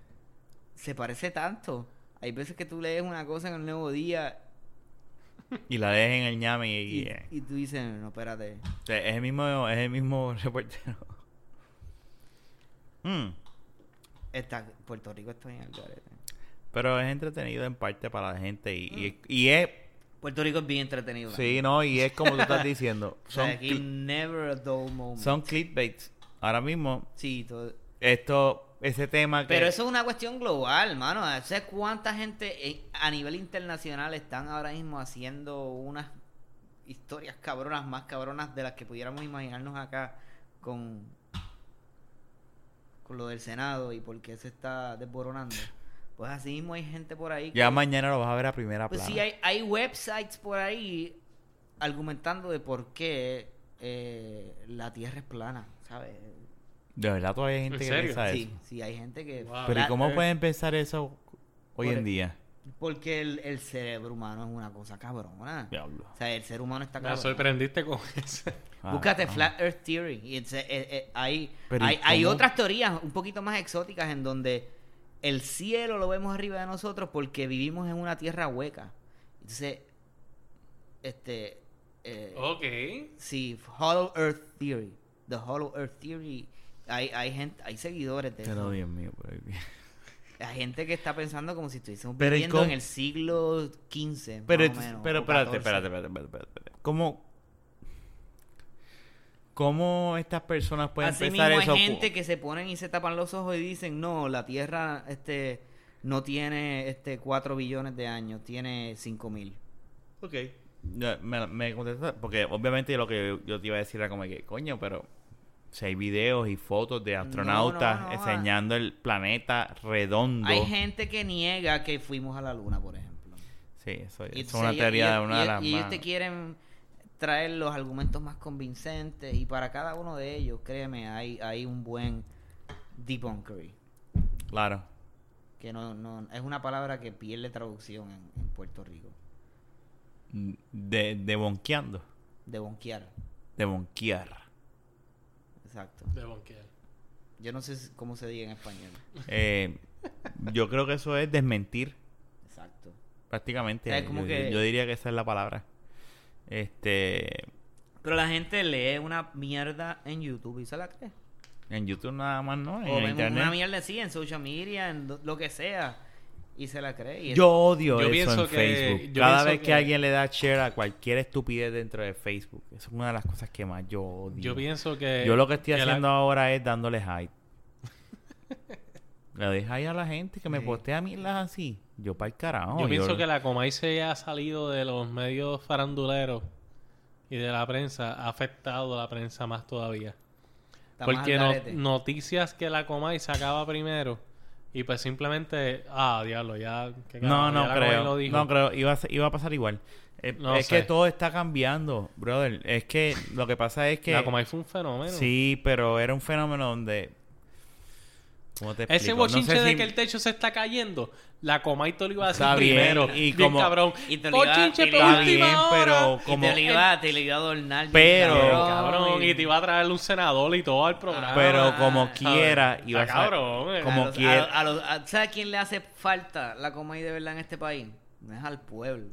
se parece tanto. Hay veces que tú lees una cosa en el Nuevo Día Y la dejen en el ñame y, y, y, eh, y tú dices, no, espérate. o sea, es el mismo, es el mismo reportero. Mm, Está, Puerto Rico está en el garete. Pero es entretenido en parte para la gente y, y, y es Puerto Rico es bien entretenido. sí, no, y es como tú estás diciendo, son aquí never a dull moment. son clickbaits. Ahora mismo Sí, todo. esto ese tema que Pero eso es una cuestión global, mano. ¿Sabes cuánta gente en- a nivel internacional están ahora mismo haciendo unas historias cabronas, más cabronas de las que pudiéramos imaginarnos acá con, con lo del Senado y por qué se está desboronando? Pues así mismo hay gente por ahí. ya que- mañana lo vas a ver a primera Pues plana. sí, hay, hay websites por ahí argumentando de por qué eh, la Tierra es plana, ¿sabes? De verdad todavía hay gente ¿En que serio? piensa Sí, eso. sí, hay gente que... Wow. Pero ¿y cómo Earth- pueden pensar eso hoy Por- en día? Porque el, el cerebro humano es una cosa cabrona. Diablo. O sea, el ser humano está Me cabrón. sorprendiste con eso. Ah, Búscate ah. Flat Earth Theory. Y entonces, eh, eh, hay, Pero ¿y hay, hay otras teorías un poquito más exóticas en donde el cielo lo vemos arriba de nosotros porque vivimos en una tierra hueca. Entonces, este... eh, ok. Sí, Hollow Earth Theory. The Hollow Earth Theory. Hay, hay gente, hay seguidores de Pero eso. Dios mío, por aquí. Hay gente que está pensando como si estuviésemos Pero, ¿y viviendo cómo? en el siglo XV. Pero, más o menos, pero o espérate, 14. espérate, espérate, espérate, espérate, espérate. ¿Cómo, ¿Cómo estas personas pueden Así empezar mismo eso? hay gente que se ponen y se tapan los ojos y dicen, no, la Tierra este, no tiene este 4 billones de años, tiene 5 mil. Ok. Me, me contesta, porque obviamente lo que yo, yo te iba a decir era como que, coño, pero si hay videos y fotos de astronautas no, no, enseñando el planeta redondo. Hay gente que niega que fuimos a la Luna, por ejemplo. Sí, eso, Y es una teoría y- de una de las y ellos te quieren traer los argumentos más convincentes y para cada uno de ellos, créeme, hay, hay un buen debunkery. Claro. Que no, no, es una palabra que pierde traducción en, en Puerto Rico. De, de bonqueando. De bonquear. De bonquear. Exacto. De bonquear. Yo no sé cómo se diga en español. Eh, yo creo que eso es desmentir. Exacto. Prácticamente. Es como yo, que- yo diría que esa es la palabra. Este. Pero la gente lee una mierda en YouTube y se la cree. En YouTube nada más, ¿no? En O ven internet. una mierda así, en social media, en lo que sea. Y se la cree. Y es- Yo odio Yo eso en que- Facebook. yo Cada vez que... que- alguien le da share a cualquier estupidez dentro de Facebook. Eso es una de las cosas que más yo odio. Yo pienso que. Yo lo que estoy que la- haciendo ahora es dándole hype. Le doy hype a la gente que me Sí. postea mierdas así. Yo para el carajo. Yo pienso que la Comay se ha salido de los medios faranduleros y de la prensa, ha afectado a la prensa más todavía. está Porque no- noticias que la Comay sacaba primero y pues simplemente, ah, diablo, ya... que No, no ya creo. lo dijo. No creo. Iba a, ser- iba a pasar igual. Eh, No es sé. que todo está cambiando, brother. Es que lo que pasa es que... La Comay fue un fenómeno. Sí, pero era un fenómeno donde... ¿Cómo te Ese explico? No sé bochinche de si- que el techo se está cayendo, la Comay te lo iba a decir Está bien, primero. y bien como- cabrón. y te lo iba- y bien, hora. pero Y como- te lo iba, te lo iba a adornar. Pero- Bien, cabrón, y te iba a traer un senador y todo al programa. Pero como Ah, quiera, iba a ser- cabrón, eh. como a los- quiera. a- a los- a- ¿Sabes a quién le hace falta la Comay de verdad en este país? No es al pueblo,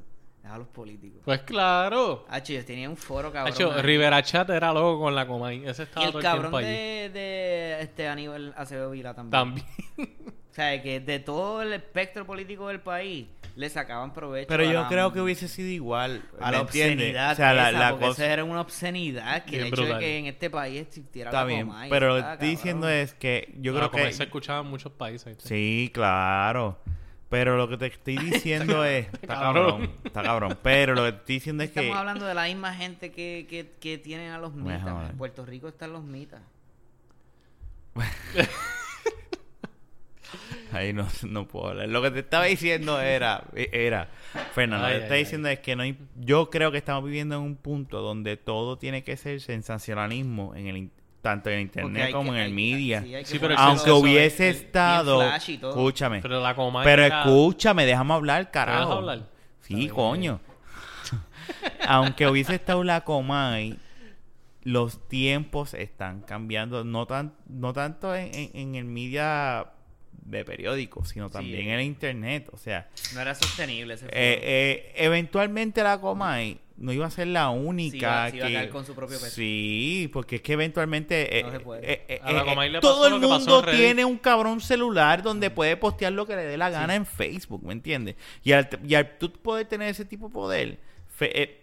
es a los políticos. Pues claro. Hacho, ellos tenían un foro cabrón. Ahí. Rivera Chat era loco con la Comay. Ese y estaba el todo el cabrón tiempo allí. de, de este Aníbal Acevedo Vila también. También. O sea, que de todo el espectro político del país le sacaban provecho. Pero a yo la- creo que hubiese sido igual. a ¿me la obscenidad O sea, la, esa, la porque cosa... era una obscenidad que el hecho brutal. de que en este país existiera Está la bien, pero lo que estoy diciendo es que yo la creo que... se escuchaba en muchos países. Sí, claro. Pero lo que te estoy diciendo es... Está Cabrón. Está cabrón. Pero lo que te estoy diciendo es que... Estamos hablando de la misma gente que, que, que tienen a los mitas. En Puerto Rico están los mitas. Ahí no, no puedo hablar. Lo que te estaba diciendo era... era Fernando, lo que te está ay, diciendo es que no hay... Yo creo que estamos viviendo en un punto donde todo tiene que ser sensacionalismo en el in- tanto en el internet como que- en el hay- media. sí, pero Aunque eso- hubiese es- estado... flash y todo. Escúchame. Pero la Comay Pero era- escúchame, déjame hablar, ¿Me carajo. hablar? Sí, coño. Aunque hubiese estado la Comay, los tiempos están cambiando. No tan, no tanto en, en- en el media de periódicos, sino también Sí. en el internet. O sea, No era sostenible ese eh, eh, eventualmente la Comay no iba a ser la única Sí iba- sí iba a que caer con su propio peso. Sí, porque es que eventualmente No eh, se puede. eh, eh, A la eh, todo pasó el lo que pasó mundo tiene un cabrón celular donde puede postear lo que le dé la gana en Facebook, ¿me entiendes? Y al, y al tú poder tener ese tipo de poder, fe- eh,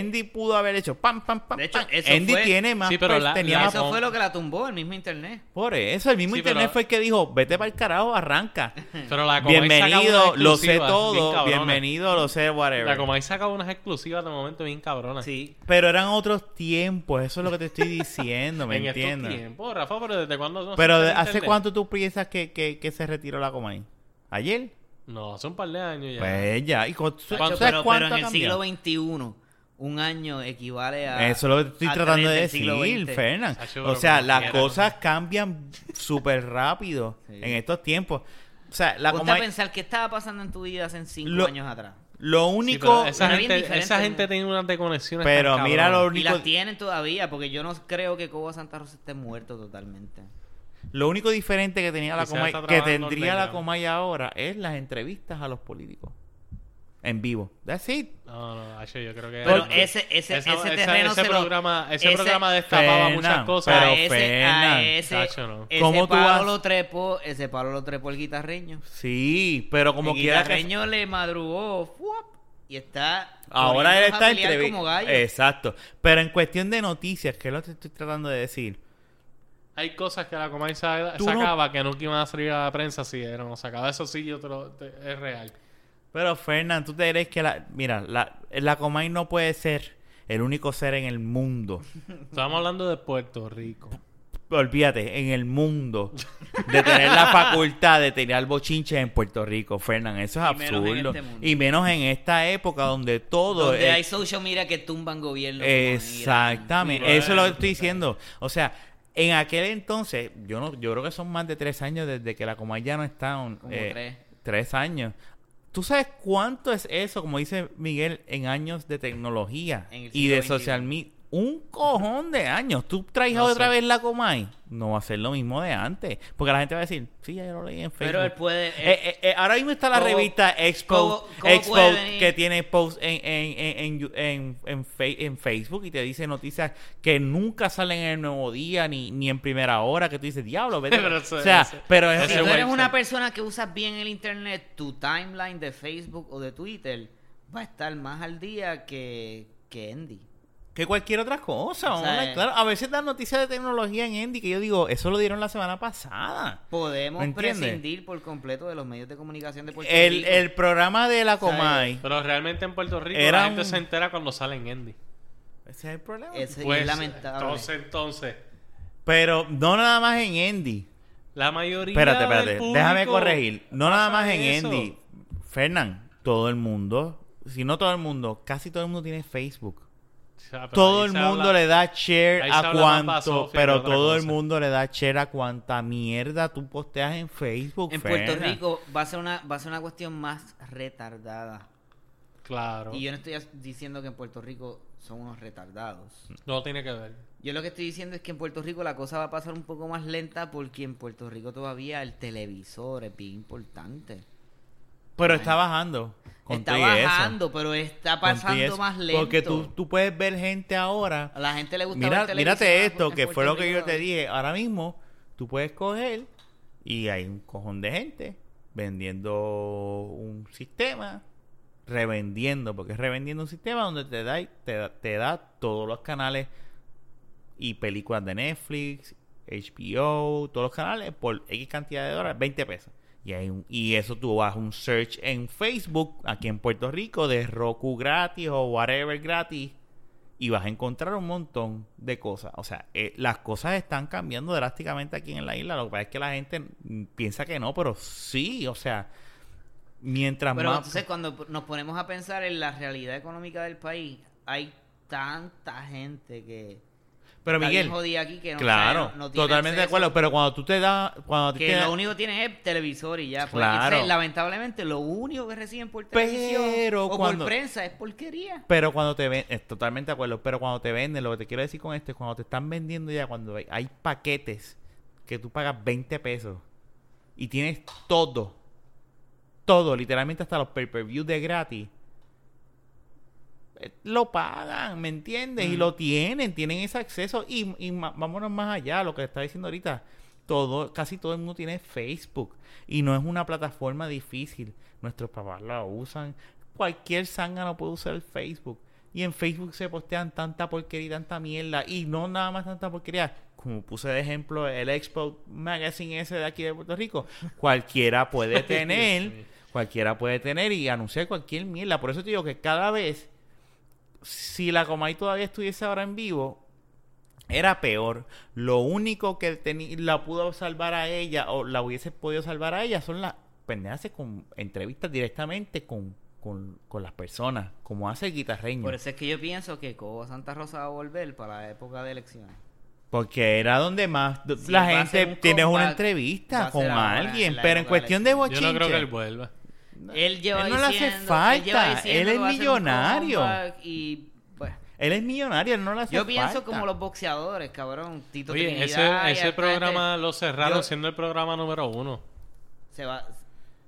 Andy pudo haber hecho pam, pam, pam, De hecho, pam. eso Andy fue- tiene más Sí, pero pers- la- tenía la- más- Eso com- fue lo que la tumbó, el mismo internet. por eso, el mismo Sí, internet pero- fue el que dijo, vete para el carajo, arranca. Pero la Bienvenido, lo sé bien todo, bienvenido, lo sé, whatever. La Comay sacaba unas exclusivas de momento bien cabronas. Sí. Pero eran otros tiempos, eso es lo que te estoy diciendo, ¿me en entiendes? estos tiempos, Rafa, pero ¿desde cuándo no Pero ¿hace internet? cuánto tú piensas que, que, que se retiró la Comay? ¿Ayer? No, hace un par de años ya. Pues ya. ¿Y cu- Hacho, ¿Sabes pero, cuánto pero en ha el siglo cambiado? XXI, un año equivale a. Eso es lo que estoy tratando de decir. Fernan. Hacho, O sea, las cosas cambian súper rápido Sí. en estos tiempos. O sea, la Ponte a pensar qué estaba pasando en tu vida hace cinco Lo- años atrás. Lo Sí, único... pero esa, gente, esa gente tiene unas desconexiones Pero mira lo Y único... las tienen todavía, porque yo no creo que Cobo Santa Rosa esté muerto totalmente. Lo único diferente que tenía la Comay, que tendría la. Comay ahora, es las entrevistas a los políticos. En vivo. That's it. No, no, Hacho, yo creo que... Pero ese, ese, esa- ese terreno ese se lo- programa, ese, ese- programa destapaba Fernan, muchas cosas. pero a ese, Fernan, a ese, no. ese ¿Cómo tú palo vas- lo trepó, ese palo lo trepó el guitarreño. Sí, pero como el quiera que... guitarreño le madrugó ¡fuap! y está Ahora él está pelear entre... como gallo. Exacto. Pero en cuestión de noticias, que es lo que estoy tratando de decir. Hay cosas que la Comay sa- Tú no- sacaba que nunca iban a salir a la prensa si eran o sacaba. Eso sí, yo te lo, te- es real. Pero Fernán, tú te crees que la... Mira, la, la Comay no puede ser el único ser en el mundo. Estamos hablando de Puerto Rico. Olvídate, en el mundo. De tener la facultad de tener bochinches en Puerto Rico, Fernán. Eso es Y menos en absurdo. este mundo. y menos en esta época donde todo donde es- hay social media que tumban gobierno. como Irán, Exactamente, Twitter, eso es lo que estoy diciendo. O sea, En aquel entonces, yo no, yo creo que son más de tres años desde que la Comay ya no está. un- Como eh, tres. tres años. ¿Tú sabes cuánto es eso, como dice Miguel, en años de tecnología y de social media? Un cojón de años. ¿Tú traes No otra sé. vez la Comay? No va a ser lo mismo de antes. Porque la gente va a decir, sí, ya yo lo leí en Facebook. Pero él puede. Eh, eh, eh, ahora mismo está la ¿Cómo- revista Expo, cómo- cómo Expo que tiene posts en, en, en, en, en, en Fe- en Facebook y te dice noticias que nunca salen en el nuevo día ni, ni en primera hora. Que tú dices, diablo, vete. Pero eso- o sea, eso- pero es, si tú eres una persona que usas bien el internet, tu timeline de Facebook o de Twitter va a estar más al día que, que Andy. Que cualquier otra cosa. O sea, online, eh. claro, a veces dan noticias de tecnología en Andy que yo digo, eso lo dieron la semana pasada. Podemos prescindir por completo de los medios de comunicación de Puerto El, Rico. el programa de la O sea, Comay. Pero realmente en Puerto Rico Era la gente un- se entera cuando sale en Andy. Ese es el problema. Ese Pues, es lamentable. entonces, entonces, Pero no nada más en Andy. la mayoría Espérate, del espérate. público Déjame corregir. No nada más en eso. Andy. Fernán, todo el mundo, si no todo el mundo, casi todo el mundo tiene Facebook. Sea, Todo el mundo habla- le da share a cuanto, pero todo el mundo le da share a cuanta mierda tú posteas en Facebook. En Puerto. Rico va a ser una va a ser una cuestión más retardada. Claro. Y yo no estoy diciendo que en Puerto Rico son unos retardados. No tiene que ver. Yo lo que estoy diciendo es que en Puerto Rico la cosa va a pasar un poco más lenta porque en Puerto Rico todavía el televisor es bien importante. Pero está bajando. con está eso. bajando, pero está pasando más lento. Porque tú, tú puedes ver gente ahora A la gente le gusta Mira, ver mírate televisión esto, que fue lo que yo te dije. Ahora mismo, tú puedes coger y hay un cojón de gente vendiendo un sistema, revendiendo, porque es revendiendo un sistema donde te da, te da, te da todos los canales y películas de Netflix, HBO, todos los canales por X cantidad de dólares, 20 pesos. Y, hay un- y eso tú vas a un search en Facebook, aquí en Puerto Rico, de Roku gratis o whatever gratis, y vas a encontrar un montón de cosas. O sea, eh, las cosas están cambiando drásticamente aquí en la isla. Lo que pasa es que la gente piensa que no, pero sí, o sea, mientras Pero más... entonces cuando nos ponemos a pensar en la realidad económica del país, hay tanta gente que pero está Miguel, bien jodida aquí que no claro, no tiene totalmente de acuerdo, pero cuando tú te das... Cuando que te lo único que tiene es televisor y ya. Pues, Claro. entonces, lamentablemente lo único que reciben por Pero televisión o cuando- por prensa es porquería. Pero cuando te ven, es totalmente de acuerdo, pero cuando te venden, lo que te quiero decir con esto es cuando te están vendiendo ya, cuando hay, hay paquetes que tú pagas 20 pesos y tienes todo, todo, literalmente hasta los pay-per-view de gratis, lo pagan, ¿me entiendes? Y lo tienen, tienen ese acceso y, y vámonos más allá, lo que está diciendo ahorita. Todo, casi todo el mundo tiene Facebook y no es una plataforma difícil. Nuestros papás la usan. Cualquier zángano puede usar el Facebook. Y en Facebook se postean tanta porquería y tanta mierda. Y no nada más tanta porquería. Como puse de ejemplo el Expo Magazine ese de aquí de Puerto Rico. Cualquiera puede tener. cualquiera puede tener y anunciar cualquier mierda. Por eso te digo que cada vez si la Comay todavía estuviese ahora en vivo, era peor. Lo único que la pudo salvar a ella o la hubiese podido salvar a ella son las pendejas con entrevistas directamente con, con, con las personas, como hace el guitarreño. Por eso es que yo pienso que Cobo Santa Rosa va a volver para la época de elecciones. Porque era donde más Sí, la gente un tiene una entrevista con alguien, pero en de cuestión de bochinche. Yo no creo que él vuelva. Él lleva Él no le hace diciendo- él falta, él diciendo es millonario. Y, Él es millonario, él no le hace yo pienso falta. como los boxeadores, cabrón. Tito Oye, Trinidad ese, ese hasta este programa lo cerraron Yo- siendo el programa número uno. Se va...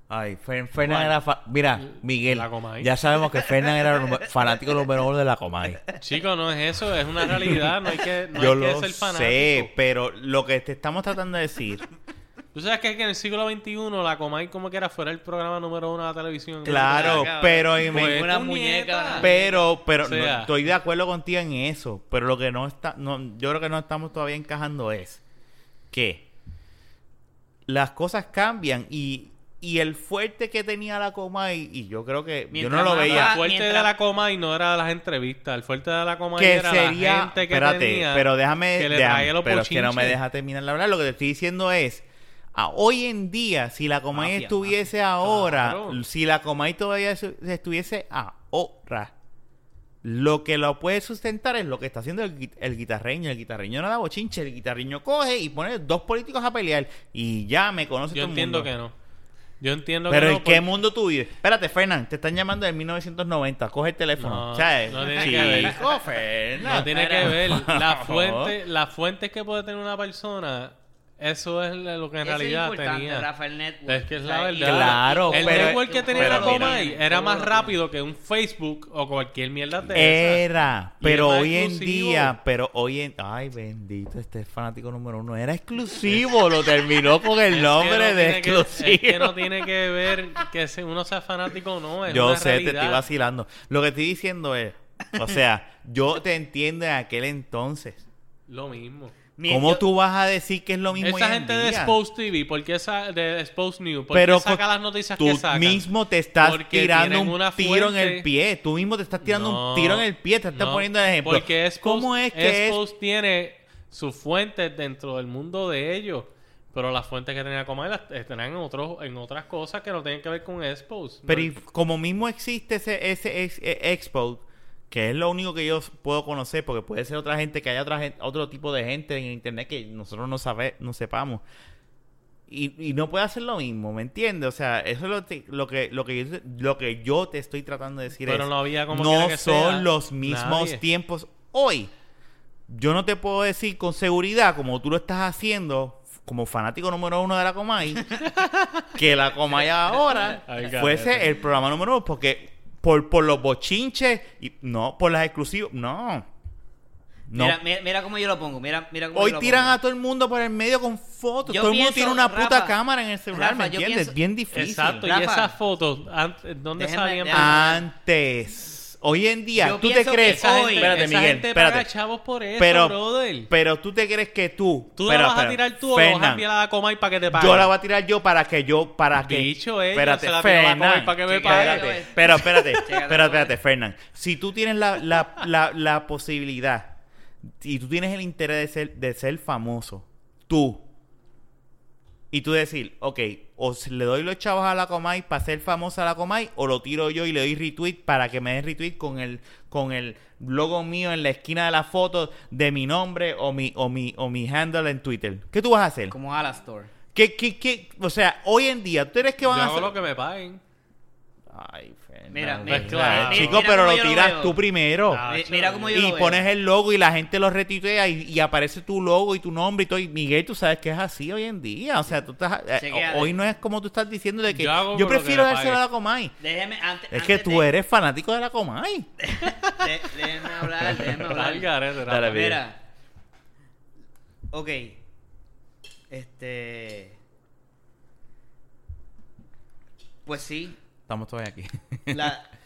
Ay, Fer- Fernan era... fa- Mira, Miguel, ya sabemos que Fernan era el fanático número uno de la Comay. Chico, no es eso, es una realidad. No hay que, no Yo hay que lo ser fanático. sé, pero lo que te estamos tratando de decir... Tú sabes que, que en el siglo XXI la Comay como que era fuera el programa número uno de la televisión. Claro, cabrón. pero... en- Pues, Una muñeca. pero, pero O sea. no, estoy de acuerdo contigo en eso. Pero lo que no está... No, yo creo que no estamos todavía encajando es que las cosas cambian y... Y el fuerte que tenía la Comay, y yo creo que yo no lo veía. El fuerte mientras- de la Comay no era las entrevistas. El fuerte de la Comay que era sería la gente que espérate tenía pero déjame, que le déjame- traía los pero es que no me deja terminar la verdad lo que te estoy diciendo es a hoy en día si la Comay Mafia, estuviese ahora Claro. si la Comay todavía estuviese ahora Lo que lo puede sustentar es lo que está haciendo el, el guitarreño. El guitarreño no da bochinche. El guitarreño coge y pone dos políticos a pelear. Y ya me conoce Yo todo el entiendo mundo. que no. Yo entiendo Pero que no. ¿en qué mundo tú vives? Espérate, Fernán, te están llamando en 1990. Coge el teléfono. No, sea, no tiene que ver. No tiene que ver. Las fuentes que puede tener una persona, eso es lo que en Eso es realidad importante, tenía. Rafa, el network. Es que es la verdad. Claro, el pero- network que tenía la Comay era más rápido que un Facebook o cualquier mierda de. Era, pero es hoy en exclusivo. día, pero hoy en... Ay, bendito, este es fanático número uno. Era exclusivo, lo terminó con el Es que nombre no de tiene que- exclusivo. es que no tiene que ver que uno sea fanático o no. Es Yo una sé, te estoy vacilando. Lo que estoy diciendo es, o sea, yo te entiendo en aquel entonces. Lo mismo. ¿Cómo tú vas a decir que es lo mismo Esa hoy en gente de día? Expose TV, ¿por qué esa, de Expose News? ¿Por Pero qué saca las noticias tú que sacan? mismo te estás Porque tirando un una tiro en el pie. Tú mismo te estás tirando No, un tiro en el pie. Te estás no, poniendo el ejemplo. Porque Expose, ¿Cómo es que es? Expose tiene sus fuentes dentro del mundo de ellos. Pero las fuentes que tenía Comay las eh, tenían en, otros, en otras cosas que no tienen que ver con Expose. Pero y como mismo existe ese, ese ex- eh, expo, que es lo único que yo puedo conocer, porque puede ser otra gente, que haya otra gente, otro tipo de gente en internet que nosotros no sabe, no sepamos. Y, y no puede hacer lo mismo, ¿me entiendes? O sea, eso es lo, te- lo que lo que yo, lo que yo te estoy tratando de decir Pero es, no había como no que son sea, los mismos nadie. tiempos hoy. Yo no te puedo decir con seguridad, como tú lo estás haciendo, como fanático número uno de la Comay, que la Comay ahora fuese el programa número uno, porque por, por los bochinches, y no, por las exclusivas, no. No. Mira, mira, mira cómo yo lo pongo. Mira, mira cómo Hoy yo lo tiran pongo. a todo el mundo por el medio con fotos. Yo todo el mundo tiene una puta Rafa, cámara en el celular, Rafa, ¿me entiendes? pienso- Bien difícil. Exacto, y esas fotos, ¿dónde Déjame- salían? Antes. Hoy en día, Yo ¿tú te pienso que crees? esa gente- espérate, esa Miguel, gente espérate. paga chavos por eso, pero, brother. pero tú te crees que tú. ¿Tú pero, la vas a tirar tú o la vas a Fernan, enviar a la Comay para que te pague? Yo la voy a tirar yo para que yo, para que... Ella espérate, se la tiró a la Fernan, Comay para que me Chécate. pague. Espérate, pero espérate, Chécate, espérate, espérate, Fernán. Si tú tienes la, la, la, la posibilidad y tú tienes el interés de ser, de ser famoso, tú, y tú decir, ok, o le doy los chavos a la Comay para ser famosa a la Comay, o lo tiro yo y le doy retweet para que me dé retweet con el, con el logo mío en la esquina de la foto de mi nombre o mi, o mi, o mi handle en Twitter. ¿Qué tú vas a hacer? Como Alastor. ¿Qué, qué, qué? O sea, hoy en día, ¿tú eres que van Yo a hago hacer? lo que me paguen. Ay, Fernando. Mira, mira, Pues mira, chico, mira pero lo tiras tú primero. Ah, mira cómo yo y lo veo. pones el logo y la gente lo retuitea y, y aparece tu logo y tu nombre y todo. Y Miguel, tú sabes que es así hoy en día. O sea, tú estás, eh, hoy no es como tú estás diciendo de que Yo que prefiero dárselo a la Comay. Déjeme antes. Es que antes tú de- eres fanático de la Comay. de- déjeme hablar, déjeme hablar. Mira. Ok. Este. Pues sí. Estamos todavía aquí. La.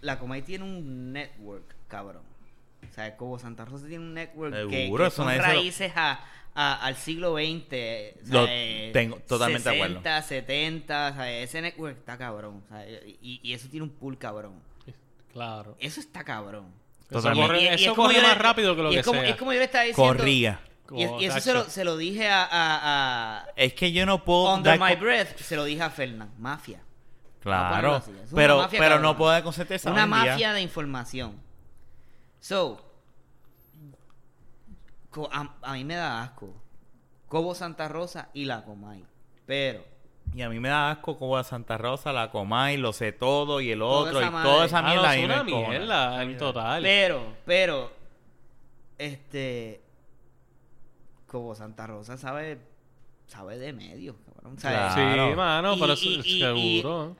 La Comay tiene un network, cabrón. O sea, como Santa Rosa tiene un network que, Seguro, que son lo- raíces a, a- al siglo XX. Lo eh, tengo totalmente de acuerdo. 60, 70, o sea, ese network está cabrón. y, y eso tiene un pool cabrón. Claro. Eso está cabrón. Eso Totalmente. corre, Y- y es eso como corre más rápido que lo y que es como, sea. Es como yo le estaba diciendo. Corría. Y, y eso se lo, se lo dije a, a, a Es que yo no puedo Under My Breath, se lo dije a Fernán. Mafia. Claro. así, Pero, mafia, pero cabrón. no puedo dar con certeza. Una día. mafia de información. So, a, a mí me da asco. Cobo Santa Rosa y la Comay. Pero, Y a mí me da asco como a Santa Rosa, la Comay, lo sé todo y el Toda otro y madre. toda esa Ah, no, mierda. es una mierda en total. pero, pero, este, Cobo Santa Rosa sabe, sabe de medio, cabrón. sabe- Claro. Sí, mano, Y- pero y- eso- y- seguro.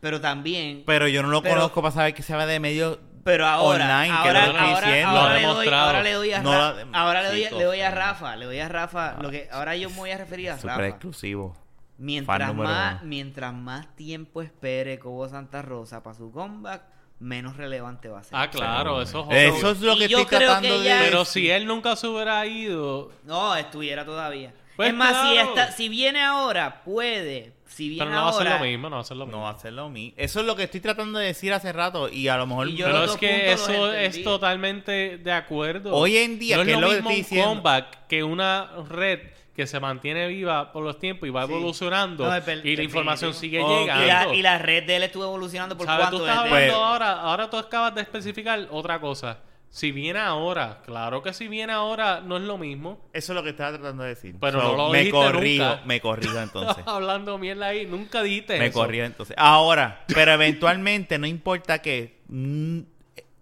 Pero también, Pero yo no lo Pero- conozco para saber que va de medio Pero ahora, online, que ahora, lo estoy ahora, diciendo. ahora Lo ha le doy, demostrado. ahora le doy a No Ra- la- ahora le doy, Chico, le doy a. Rafa, le doy a Rafa, lo que ahora yo me voy a referir a super Rafa. exclusivo. Mientras más, uno. mientras más tiempo espere Cobo Santa Rosa para su comeback, menos relevante va a ser. Ah, claro, eso es otro. Eso es lo que yo estoy tratando que de Pero si él nunca se hubiera ido, No, estuviera todavía. Pues es más, si, esta, si viene ahora, puede si Pero no va a ser ahora, lo mismo, no va a ser lo mismo. No va a ser lo mismo. Eso es lo que estoy tratando de decir hace rato y a lo mejor... Y yo Pero es que eso es totalmente de acuerdo. Hoy en día, no que es lo lo que mismo estoy un diciendo. comeback que una red que se mantiene viva por los tiempos y va Sí. evolucionando No, es per- y la información sigue Ok. y, llegando. la, y la red de él estuvo evolucionando por ¿Sabes? Tú cuánto estás hablando Pues- ahora, ahora tú acabas de especificar otra cosa. Si viene ahora, claro que si viene ahora no es lo mismo. Eso es lo que estaba tratando de decir. Pero no lo me dijiste corrijo, nunca. me corrijo entonces. Hablando mierda ahí, nunca dijiste me eso. corrijo entonces. Ahora, pero eventualmente no importa que... mm,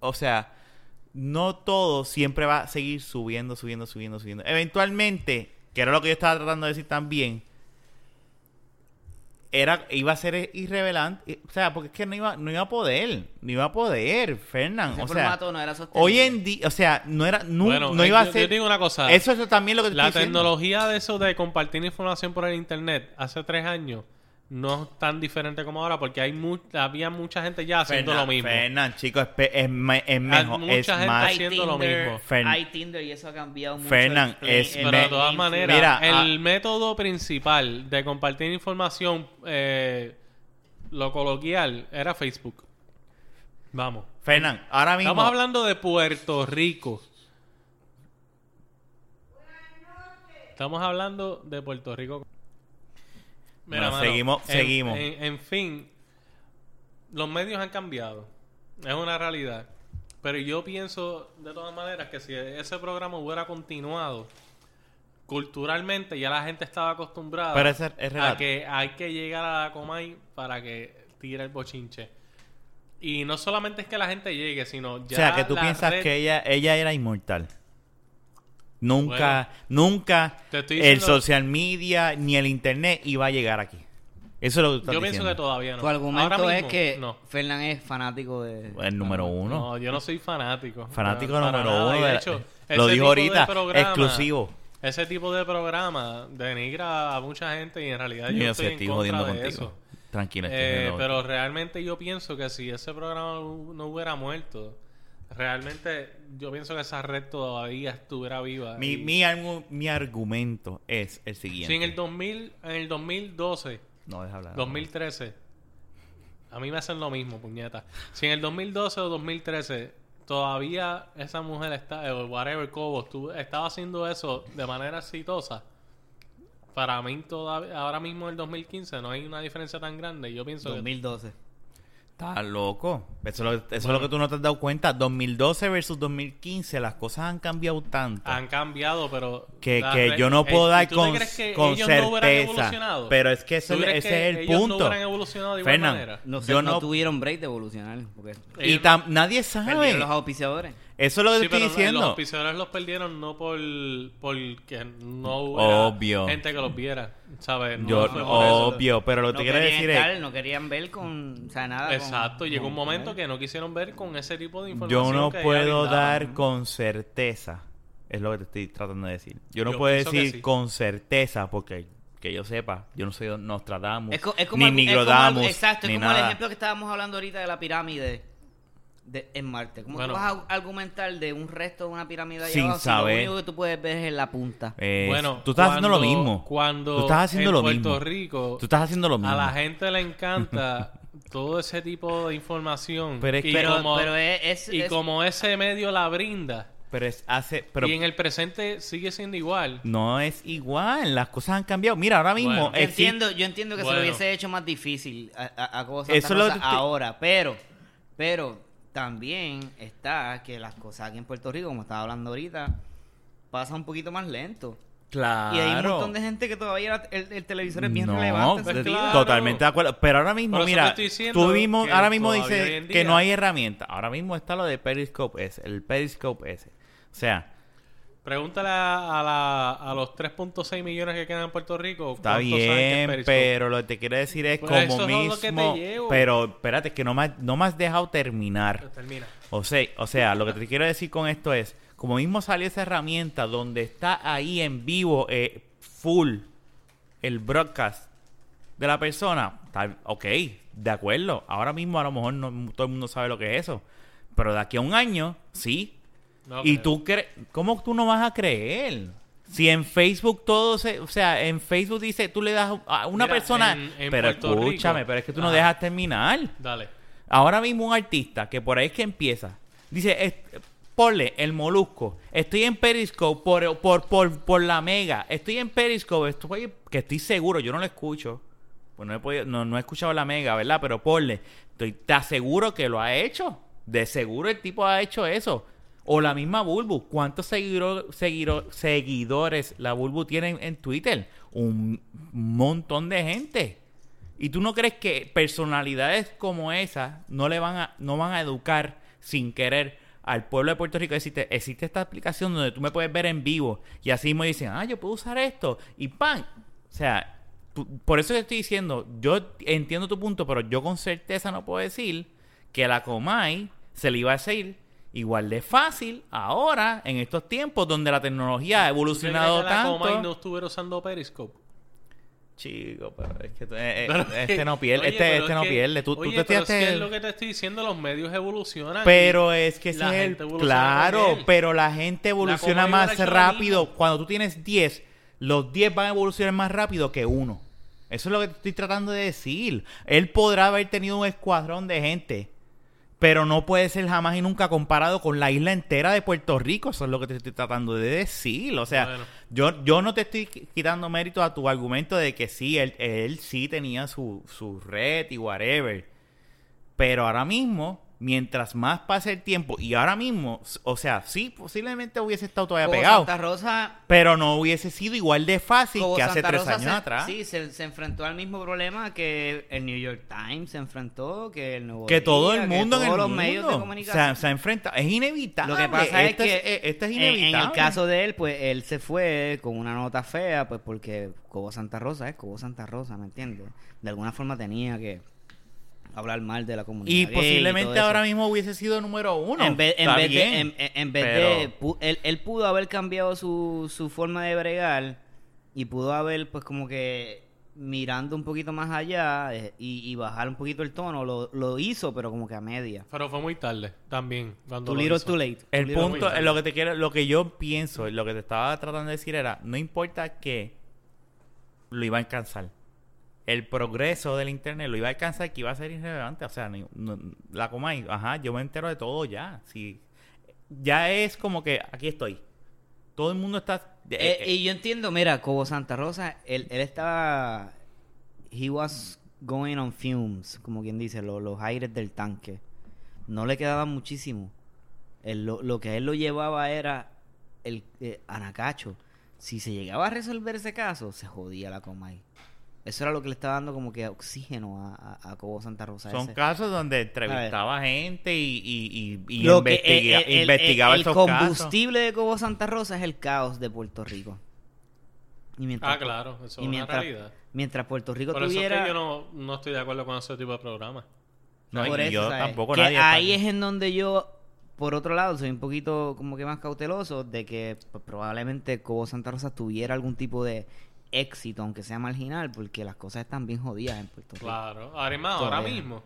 o sea, no todo siempre va a seguir subiendo, subiendo, subiendo, subiendo. Eventualmente, que era lo que yo estaba tratando de decir también, era iba a ser irrelevante, o sea, porque es que no iba no iba a poder, no iba a poder, Fernán, ese o sea, formato no era sostenible. hoy en día, o sea, no era no, Bueno, no eh, iba a ser Yo digo una cosa. Eso es también lo que te La estoy diciendo. tecnología de eso de compartir información por el internet hace tres años no es tan diferente como ahora porque hay mu- había mucha gente ya haciendo Fernan, lo mismo. Fernan, chicos, es, es, es mejor, mucha es gente más hay haciendo lo Tinder, mismo. Fern- hay Tinder y eso ha cambiado mucho. Fernan, es Pero de todas maneras, Mira, el ah- método principal de compartir información, eh, lo coloquial, era Facebook. Vamos. Fernán, ahora mismo Estamos hablando de Puerto Rico. Estamos hablando de Puerto Rico. Bueno, seguimos- en, seguimos. En, en fin, los medios han cambiado. Es una realidad. Pero yo pienso, de todas maneras, que si ese programa hubiera continuado, culturalmente ya la gente estaba acostumbrada Pero ese es a que hay que llegar a la Comay para que tire el bochinche. Y no solamente es que la gente llegue, sino ya o sea, que tú piensas red- que ella ella era inmortal. Nunca, nunca estoy el social media ni el internet iba a llegar aquí. Eso es lo que tú estás Yo pienso que todavía no. Tu argumento Ahora es mismo, que no. Fernán es fanático de... El número uno. No, yo no soy fanático. Fanático Para número nada. uno. De la- hecho, lo dijo ahorita, programa- exclusivo. Ese tipo de programa denigra a mucha gente y en realidad yo, Yo estoy sé, en estoy contra jodiendo de contigo. eso. Tranquilo, estoy Eh, jodiendo pero realmente yo pienso que si ese programa no hubiera muerto, realmente yo pienso que esa red todavía estuviera viva. mi, Y- mi, argu- mi argumento es el siguiente. si en el 2000, en el 2012 No, deja hablar. 2013. A mí me hacen lo mismo, puñeta. Si en el 2012 o 2013 todavía esa mujer está, o whatever, Cobo, estu- estaba haciendo eso de manera exitosa, para mí todavía, ahora mismo en el 2015 no hay una diferencia tan grande. Yo pienso que 2012. Estás loco. Eso, es lo, eso es lo que tú no te has dado cuenta. 2012 versus 2015, las cosas han cambiado tanto. han cambiado, pero... que, que yo no puedo eh, dar ¿y tú te con, crees que con no certeza. evolucionado? pero es que ese, ¿Tú crees ese que es el ellos no punto. hubieran evolucionado de igual Fernan, manera? No, sé, Yo no, no- tuvieron break de evolucionar. Porque Y tam- nadie perdieron los sabe. auspiciadores. Eso es lo que Sí, te estoy pero los diciendo. auspiciadores los perdieron no por, por que no hubiera Obvio. gente que los viera, ¿sabes? No Yo, fue por eso. obvio, pero lo que no te quiero decir estar, es. no querían ver con... O sea, nada con- Exacto, llegó un momento que no quisieron ver con ese tipo de información. Yo no que puedo dar con certeza. Es lo que te estoy tratando de decir. Yo no Yo puedo decir sí. con certeza porque que yo sepa, yo no soy Nostradamus, Es, co- es como ni el- es como el- exacto, es ni como el ejemplo que estábamos hablando ahorita de la pirámide de, en Marte. ¿Cómo Bueno. tú vas a argumentar de un resto de una pirámide allá Sin abajo si saber. lo único que tú puedes ver es la punta? Eh, Bueno, tú estás haciendo lo mismo. Cuando Tú estás haciendo en lo Puerto mismo. Rico Tú estás haciendo lo mismo. a la gente le encanta todo ese tipo de información. Pero es y que- Pero, como, pero es, es- y es- como ese medio la brinda. Pero es hace, pero y en el presente sigue siendo igual. no es igual. Las cosas han cambiado. Mira, ahora mismo Bueno. yo entiendo, yo entiendo que se lo hubiese hecho más difícil a, a, a cosas Eso lo ahora, pero, pero también está que las cosas aquí en Puerto Rico, como estaba hablando ahorita, pasa un poquito más lento. Claro. Y hay un montón de gente que todavía el, el televisor es bien no, relevante. pues claro. totalmente de acuerdo. Pero ahora mismo, Por mira, tú mismo, ahora mismo dices que no hay herramienta. Ahora mismo está lo de Periscope S, el Periscope S. O sea, Pregúntale a, a la- a los 3.6 millones que quedan en Puerto Rico. está ¿cuántos saben qué es bien, pero lo que te quiero decir es Pues como es mismo. lo que te llevo. Pero espérate, es que no me, no me has dejado terminar. Termina. O sea, o sea, lo que te quiero decir con esto es, como mismo salió esa herramienta donde está ahí en vivo, eh, full, el broadcast de la persona, tal, ok, de acuerdo. Ahora mismo a lo mejor no todo el mundo sabe lo que es eso. Pero de aquí a un año, sí. No y creo. tú crees, ¿cómo tú no vas a creer? Si en Facebook todo se, o sea, en Facebook dice, tú le das a una Mira, persona, en- en pero Puerto Rico- escúchame, pero es que tú no dejas terminar. Dale. Ahora mismo un artista que por ahí es que empieza, dice, es- ponle el molusco, estoy en Periscope por, por, por, por la mega, estoy en Periscope, estoy, que estoy seguro, yo no lo escucho, pues no he, podido- no, no he escuchado la mega, ¿verdad? Pero ponle, estoy, te aseguro que lo ha hecho, de seguro el tipo ha hecho eso. O la misma Bulbu, ¿cuántos seguidor- seguidor- seguidores la Bulbu tiene en, Twitter? Un montón de gente. ¿Y tú no crees que personalidades como esa no le van a, no van a educar sin querer al pueblo de Puerto Rico? Existe, existe esta aplicación donde tú me puedes ver en vivo y así me dicen, ah, yo puedo usar esto y ¡pam! O sea, por eso te estoy diciendo, yo entiendo tu punto, pero yo con certeza no puedo decir que la Comay se le iba a hacer igual de fácil ahora, en estos tiempos donde la tecnología ha evolucionado ¿Tú crees que la tanto. Comay no estuviera usando Periscope? Chico, pero es que eh, eh, Pero este que- no pierde, oye, este, este es no que- pierde. Tú, te pero es que es lo que te estoy diciendo, los medios evolucionan. Pero y es que la es el... Claro, pero la gente evoluciona más rápido. Cuando tú tienes 10, los 10 van a evolucionar más rápido que uno. Eso es lo que te estoy tratando de decir. Él podrá haber tenido un escuadrón de gente, pero no puede ser jamás y nunca comparado con la isla entera de Puerto Rico. Eso es lo que te estoy tratando de decir. O sea, Bueno. yo, yo no te estoy qui- quitando mérito a tu argumento de que sí, él, él sí tenía su, su red y whatever. Pero ahora mismo, mientras más pase el tiempo, y ahora mismo, o sea, sí, posiblemente hubiese estado todavía Como pegado, Santa Rosa pero no hubiese sido igual de fácil Como que hace Santa tres Rosa años se, atrás. Sí, se, se enfrentó al mismo problema que el New York Times se enfrentó, que el Nuevo que todo el que mundo en todos el los mundo medios de comunicación. sea, se enfrenta. Es inevitable. Lo que pasa es que eh, esto es en- en, inevitable. el caso de él, pues él se fue con una nota fea, pues porque Cobo Santa Rosa es Cobo Santa Rosa, ¿me entiendes? De alguna forma tenía que hablar mal de la comunidad. y gay posiblemente ahora mismo hubiese sido número uno. en vez, en vez bien, de, en, vez pero- de él, él pudo haber cambiado su, su forma de bregar y pudo haber pues como que mirando un poquito más allá eh, y, y bajar un poquito el tono lo, lo hizo pero como que a media Pero fue muy tarde también. Cuando too little hizo. too late Too El punto, lo que te quiero, lo que yo pienso, lo que te estaba tratando de decir era, no importa que lo iba a alcanzar. El progreso del internet lo iba a alcanzar que iba a ser irrelevante. O sea, no- la coma ahí, ajá, yo me entero de todo ya. Sí. Ya es como que aquí estoy. Todo el mundo está. eh, Eh, eh, y yo entiendo mira Cobo Santa Rosa él, él estaba he was going on fumes como quien dice lo- los aires del tanque no le quedaba muchísimo Él lo, lo que a él lo llevaba era el anacacho si se llegaba a resolver ese caso se jodía la Comay eso era lo que le estaba dando como que oxígeno a, a, a Cobo Santa Rosa son ese. casos donde entrevistaba gente y, y, y, y Lo que- investiga- el- el- el- investigaba el esos casos. combustible de Cobo Santa Rosa es el caos de Puerto Rico y mientras Ah, claro. Eso es y una mientras, realidad. mientras Puerto Rico Por eso es tuviera que yo no, no estoy de acuerdo con ese tipo de programa. No, por y eso, yo ¿sabes? tampoco Que nadie está ahí es en donde yo por otro lado soy un poquito como que más cauteloso de que pues, probablemente Cobo Santa Rosa tuviera algún tipo de éxito aunque sea marginal porque las cosas están bien jodidas en Puerto Rico Claro. Además, ahora mismo.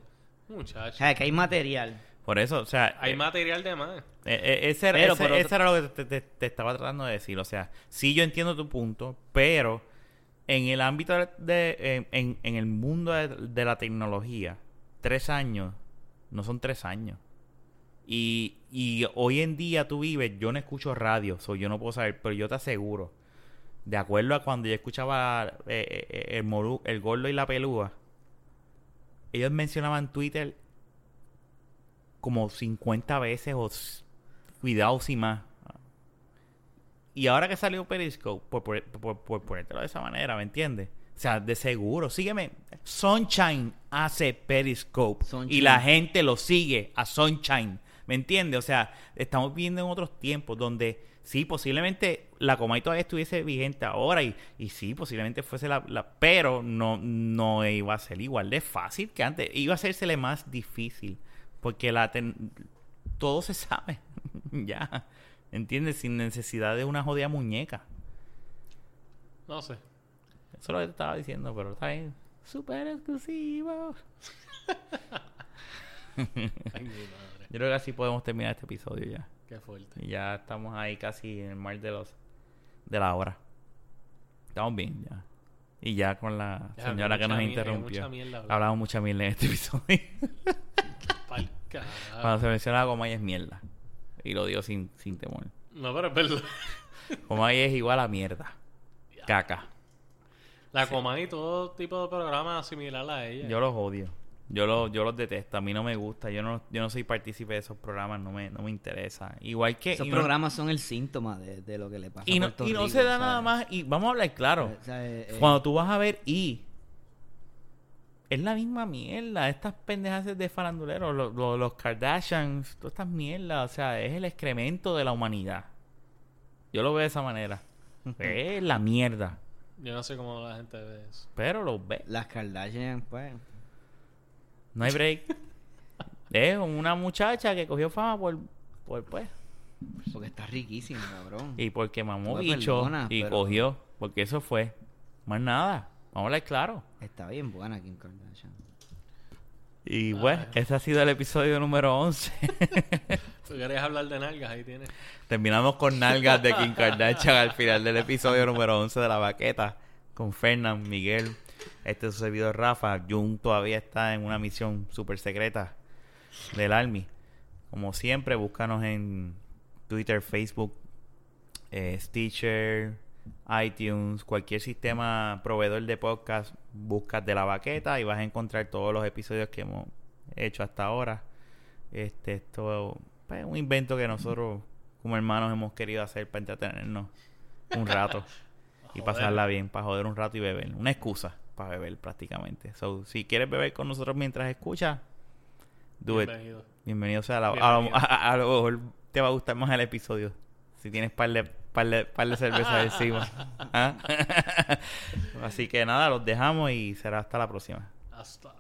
o Muchachos. sea que hay material Por eso, o sea, Hay eh, material de más. Eh, eh, ese, era, Pero ese- por otro- ese era lo que te, te- te estaba tratando de decir. O sea, sí yo entiendo tu punto, pero en el ámbito de... de- en, en- en el mundo de, de la tecnología, tres años no son tres años. Y, y hoy en día tú vives, yo no escucho radio, so yo no puedo saber, pero yo te aseguro, de acuerdo a cuando yo escuchaba eh, eh, el, moru- el gordo y la pelúa, ellos mencionaban Twitter como 50 veces o cuidado si más. Y ahora que salió Periscope, por, por, por, por ponértelo de esa manera, ¿me entiendes? O sea, de seguro, sígueme. Sunshine hace Periscope y la gente lo sigue a Sunshine, ¿me entiendes? O sea, estamos viviendo en otros tiempos donde sí, posiblemente la Comay todavía estuviese vigente ahora y, y sí, posiblemente fuese la, la- pero no, no iba a ser igual de fácil que antes, iba a hacérsele más difícil porque la ten- todo se sabe ya, ¿entiendes? Sin necesidad de una jodida muñeca. No sé. Eso es lo que te estaba diciendo, pero está bien. Súper exclusivo. Ay, mi madre. Yo creo que así podemos terminar este episodio ya. Qué fuerte. Y ya estamos ahí casi en el mar de los de la hora. Estamos bien ya. Y ya con la Ya, señora que nos mierda, interrumpió. mucha hablamos. Mucha mierda en este episodio. Cuando se menciona Comay es mierda. Y lo digo sin, sin temor. No, pero es verdad. Comay es igual a mierda. Caca. La Comay y todo tipo de programas similar a ella. Yo los odio. Yo los, yo los detesto. A mí no me gusta. Yo no, yo no soy partícipe de esos programas. No me, no me interesa. Igual que... Esos no- programas son el síntoma de, de lo que le pasa Y a no, Puerto y no Rico, se da ¿sabes? nada más. Y vamos a hablar claro. O sea, eh, eh, Cuando tú vas a ver y es la misma mierda. Estas pendejas de faranduleros, los, los, los Kardashians, todas estas mierdas. O sea, es el excremento de la humanidad. Yo lo veo de esa manera. es la mierda. Yo no sé cómo la gente ve eso. Pero los ve. Las Kardashian, pues. No hay break. es una muchacha que cogió fama por, por pues. Porque está riquísimo, cabrón. Y porque mamó bicho y pero- cogió. Porque eso fue. Más nada. Vamos a hablar claro. Está bien buena Kim Kardashian. Y bueno, ese ha sido el episodio número 11. Tú querías hablar de nalgas, ahí tienes. Terminamos con nalgas de Kim Kardashian al final del episodio número 11 de La Baqueta. Con Fernán, Miguel. Este es su servidor Rafa. Jun todavía está en una misión súper secreta del Army. Como siempre, búscanos en Twitter, Facebook, eh, Stitcher, iTunes, cualquier sistema proveedor de podcast. Buscas de La Baqueta y vas a encontrar todos los episodios que hemos hecho hasta ahora. Este, esto pues, es un invento que nosotros como hermanos hemos querido hacer para entretenernos un rato y Joder. pasarla bien, para joder un rato y beber. Una excusa para beber prácticamente. So, si quieres beber con nosotros mientras escuchas, do it. Bienvenido. Bienvenido sea. A, lo- a lo- Bienvenido. a- a lo mejor te va a gustar más el episodio. Si tienes par de, par de, par de cerveza encima. ¿Ah? Así que nada, los dejamos y será hasta la próxima. Hasta